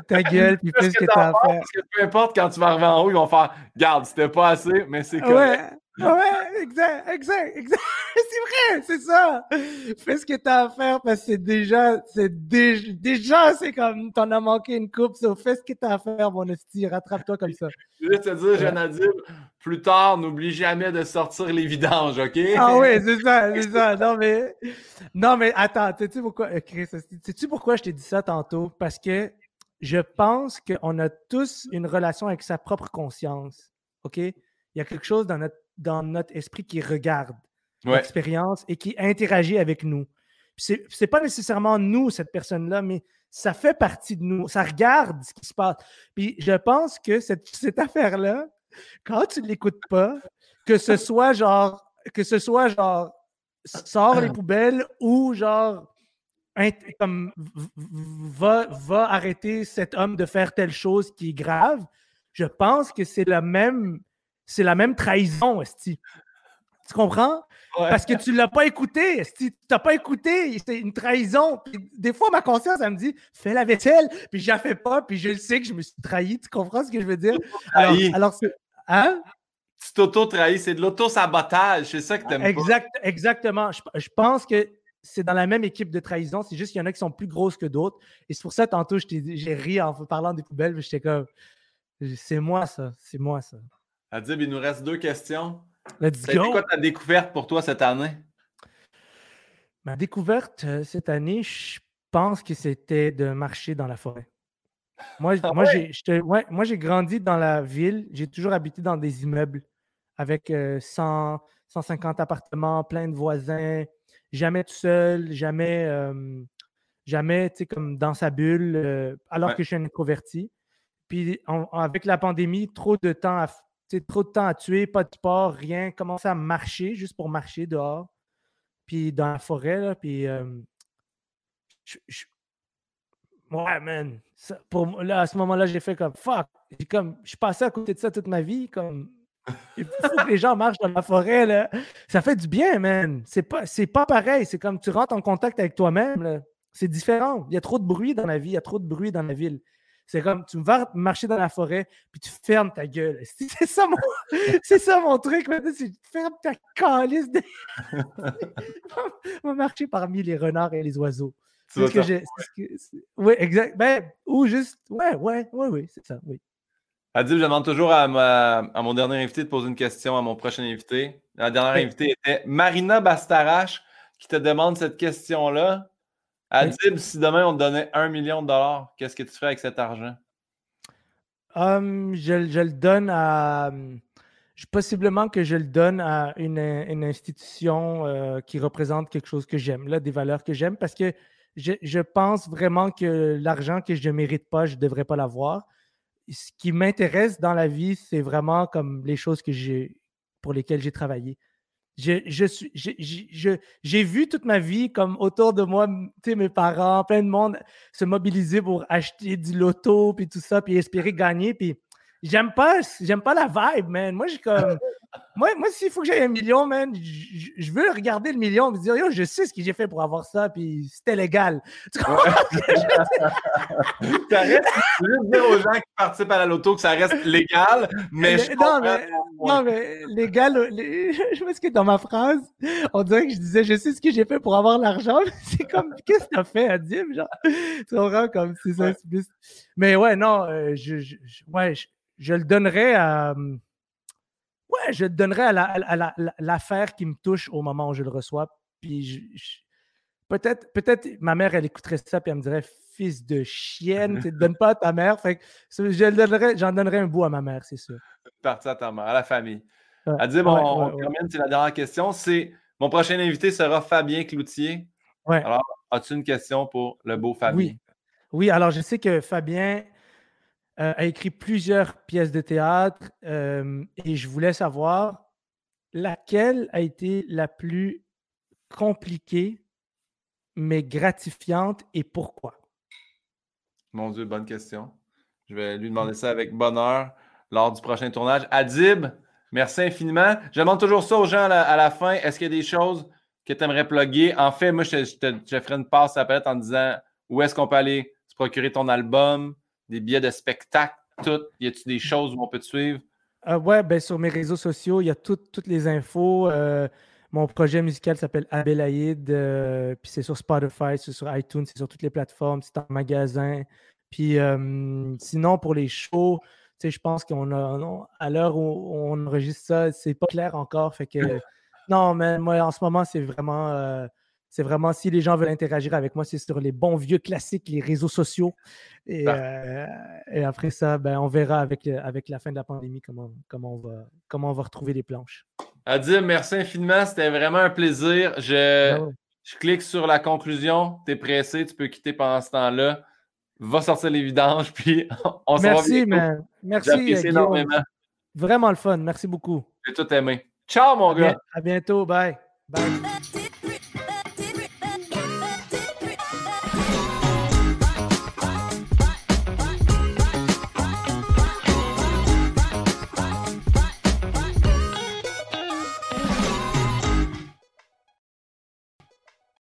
ta gueule, puis fais ce que, tu as à faire. Parce que peu importe, quand tu vas arriver en haut, ils vont faire Garde, c'était pas assez, mais c'est correct. Ouais, exact, exact, exact. C'est vrai, c'est ça. Fais ce que t'as à faire parce que c'est déjà, c'est déjà, déjà, c'est comme, t'en as manqué une coupe, so fais ce que t'as à faire, mon esti, rattrape-toi comme ça. Je veux te dire, Janadib, plus tard, n'oublie jamais de sortir les vidanges, OK? Ah oui, c'est ça, c'est ça. Non, mais, non, mais attends, sais-tu pourquoi, euh, Chris, sais-tu pourquoi je t'ai dit ça tantôt? Parce que je pense qu'on a tous une relation avec sa propre conscience, OK? Il y a quelque chose dans notre dans notre esprit qui regarde l'expérience et qui interagit avec nous. C'est n'est pas nécessairement nous, cette personne-là, mais ça fait partie de nous. Ça regarde ce qui se passe. Puis je pense que cette, cette affaire-là, quand tu ne l'écoutes pas, que ce soit genre, que ce soit genre, sort les poubelles ou genre, comme, va, va arrêter cet homme de faire telle chose qui est grave, je pense que c'est la même c'est la même trahison, Esti. Tu comprends? Parce que tu ne l'as pas écouté. Tu n'as pas écouté, c'est une trahison. des fois, ma conscience, elle me dit fais la vaisselle, puis je la fais pas, puis je le sais que je me suis trahi. Tu comprends ce que je veux dire? Alors, alors c'est. Hein? Tu t'auto-trahis, c'est de l'auto-sabotage, c'est ça que tu aimes exact, Exactement. Je, pense que c'est dans la même équipe de trahison, c'est juste qu'il y en a qui sont plus grosses que d'autres. Et c'est pour ça, tantôt, j'ai ri en parlant des poubelles, j'étais comme c'est moi ça, c'est moi ça. Adib, il nous reste deux questions. Let's go. quoi ta découverte pour toi cette année? Ma découverte euh, cette année, je pense que c'était de marcher dans la forêt. Moi, ah moi, j'ai, grandi dans la ville. J'ai toujours habité dans des immeubles avec 100, euh, 150 appartements, plein de voisins. Jamais tout seul, jamais, euh, jamais, tu sais, comme dans sa bulle, alors que je suis un introverti. Puis avec la pandémie, trop de temps à, trop de temps à tuer, pas de sport, rien. Commencer à marcher juste pour marcher dehors. Puis dans la forêt, là, puis. Ouais, man. là, à ce moment-là, j'ai fait comme fuck. Comme, je suis passé à côté de ça toute ma vie. Comme, les gens marchent dans la forêt. Là. Ça fait du bien, man. C'est pas, c'est pas pareil. C'est comme tu rentres en contact avec toi-même. C'est différent. Il y a trop de bruit dans la vie. Il y a trop de bruit dans la ville. C'est comme, tu vas marcher dans la forêt, puis tu fermes ta gueule. C'est ça mon, c'est ça mon truc maintenant, c'est tu fermes ta calice. De... va marcher parmi les renards et les oiseaux. C'est ce que j'ai. Oui, exact. Ben, ou juste, ouais, ouais, ouais, oui, c'est ça, oui. Adib, je demande toujours à, à, mon dernier invité de poser une question à mon prochain invité. La dernière invitée était Marina Bastarache qui te demande cette question-là. Adib, si demain on te donnait un million de dollars, qu'est-ce que tu ferais avec cet argent? Hum, je, le donne à. Possiblement que je le donne à une, institution euh, qui représente quelque chose que j'aime, des valeurs que j'aime, parce que je, pense vraiment que l'argent que je ne mérite pas, je ne devrais pas l'avoir. Ce qui m'intéresse dans la vie, c'est vraiment comme les choses que pour lesquelles j'ai travaillé. J'ai vu toute ma vie comme autour de moi, mes parents, plein de monde se mobiliser pour acheter du loto, puis tout ça, puis espérer gagner. Puis J'aime pas, j'aime pas la vibe, man. Moi, j'ai comme. Moi, moi s'il faut que j'aie un million, man, je veux regarder le million et me dire, yo, je sais ce que j'ai fait pour avoir ça, puis c'était légal. Tu comprends ça reste, je veux dire aux gens qui participent à la loto que ça reste légal, mais je non, mais, non, mais légal, je pense que dans ma phrase, on dirait que je disais, je sais ce que j'ai fait pour avoir l'argent. C'est comme, qu'est-ce que t'as fait à dire, genre? Tu comprends? Comme, c'est ça, plus... Mais ouais, non, euh, je, je, ouais, je le donnerais à. Hum, ouais, je donnerais à l'affaire qui me touche au moment où je le reçois. Puis peut-être, peut-être ma mère, elle écouterait ça, puis elle me dirait Fils de chienne, tu ne donnes pas à ta mère. Fait que je donnerais, j'en donnerais un bout à ma mère, c'est sûr. Parti à ta mère, à la famille. À dire, bon, on, termine, c'est la dernière question. C'est mon prochain invité sera Fabien Cloutier. Alors, as-tu une question pour le beau Fabien? Oui. Oui, alors je sais que Fabien euh, a écrit plusieurs pièces de théâtre euh, et je voulais savoir laquelle a été la plus compliquée mais gratifiante et pourquoi? Mon Dieu, bonne question. Je vais lui demander ça avec bonheur lors du prochain tournage. Adib, merci infiniment. Je demande toujours ça aux gens à la, fin. Est-ce qu'il y a des choses que tu aimerais plugger? En fait, moi, je, ferai une passe à la en disant où est-ce qu'on peut aller se procurer ton album, des billets de spectacle, tout? Y a-t-il des choses où on peut te suivre? Euh, ouais, ben, sur mes réseaux sociaux, il y a toutes les infos. Euh, mon projet musical s'appelle Abelaïd, puis c'est sur Spotify, c'est sur iTunes, c'est sur toutes les plateformes, c'est en magasin. Puis sinon, pour les shows, je pense qu'on a, à l'heure où on enregistre ça, c'est pas clair encore. Fait que, non, mais moi, en ce moment, c'est vraiment c'est vraiment si les gens veulent interagir avec moi, c'est sur les bons vieux classiques, les réseaux sociaux. Et, euh, après ça, ben, on verra avec, euh, avec la fin de la pandémie comment, comment, on, va, comment on va retrouver les planches. Adim, merci infiniment. C'était vraiment un plaisir. Je, ben je clique sur la conclusion. Tu es pressé, tu peux quitter pendant ce temps-là. Va sortir les vidanges, puis on se Merci, man. Merci. énormément. Vraiment le fun. Merci beaucoup. J'ai tout aimé. Ciao, mon gars. À bientôt. Bye. Bye.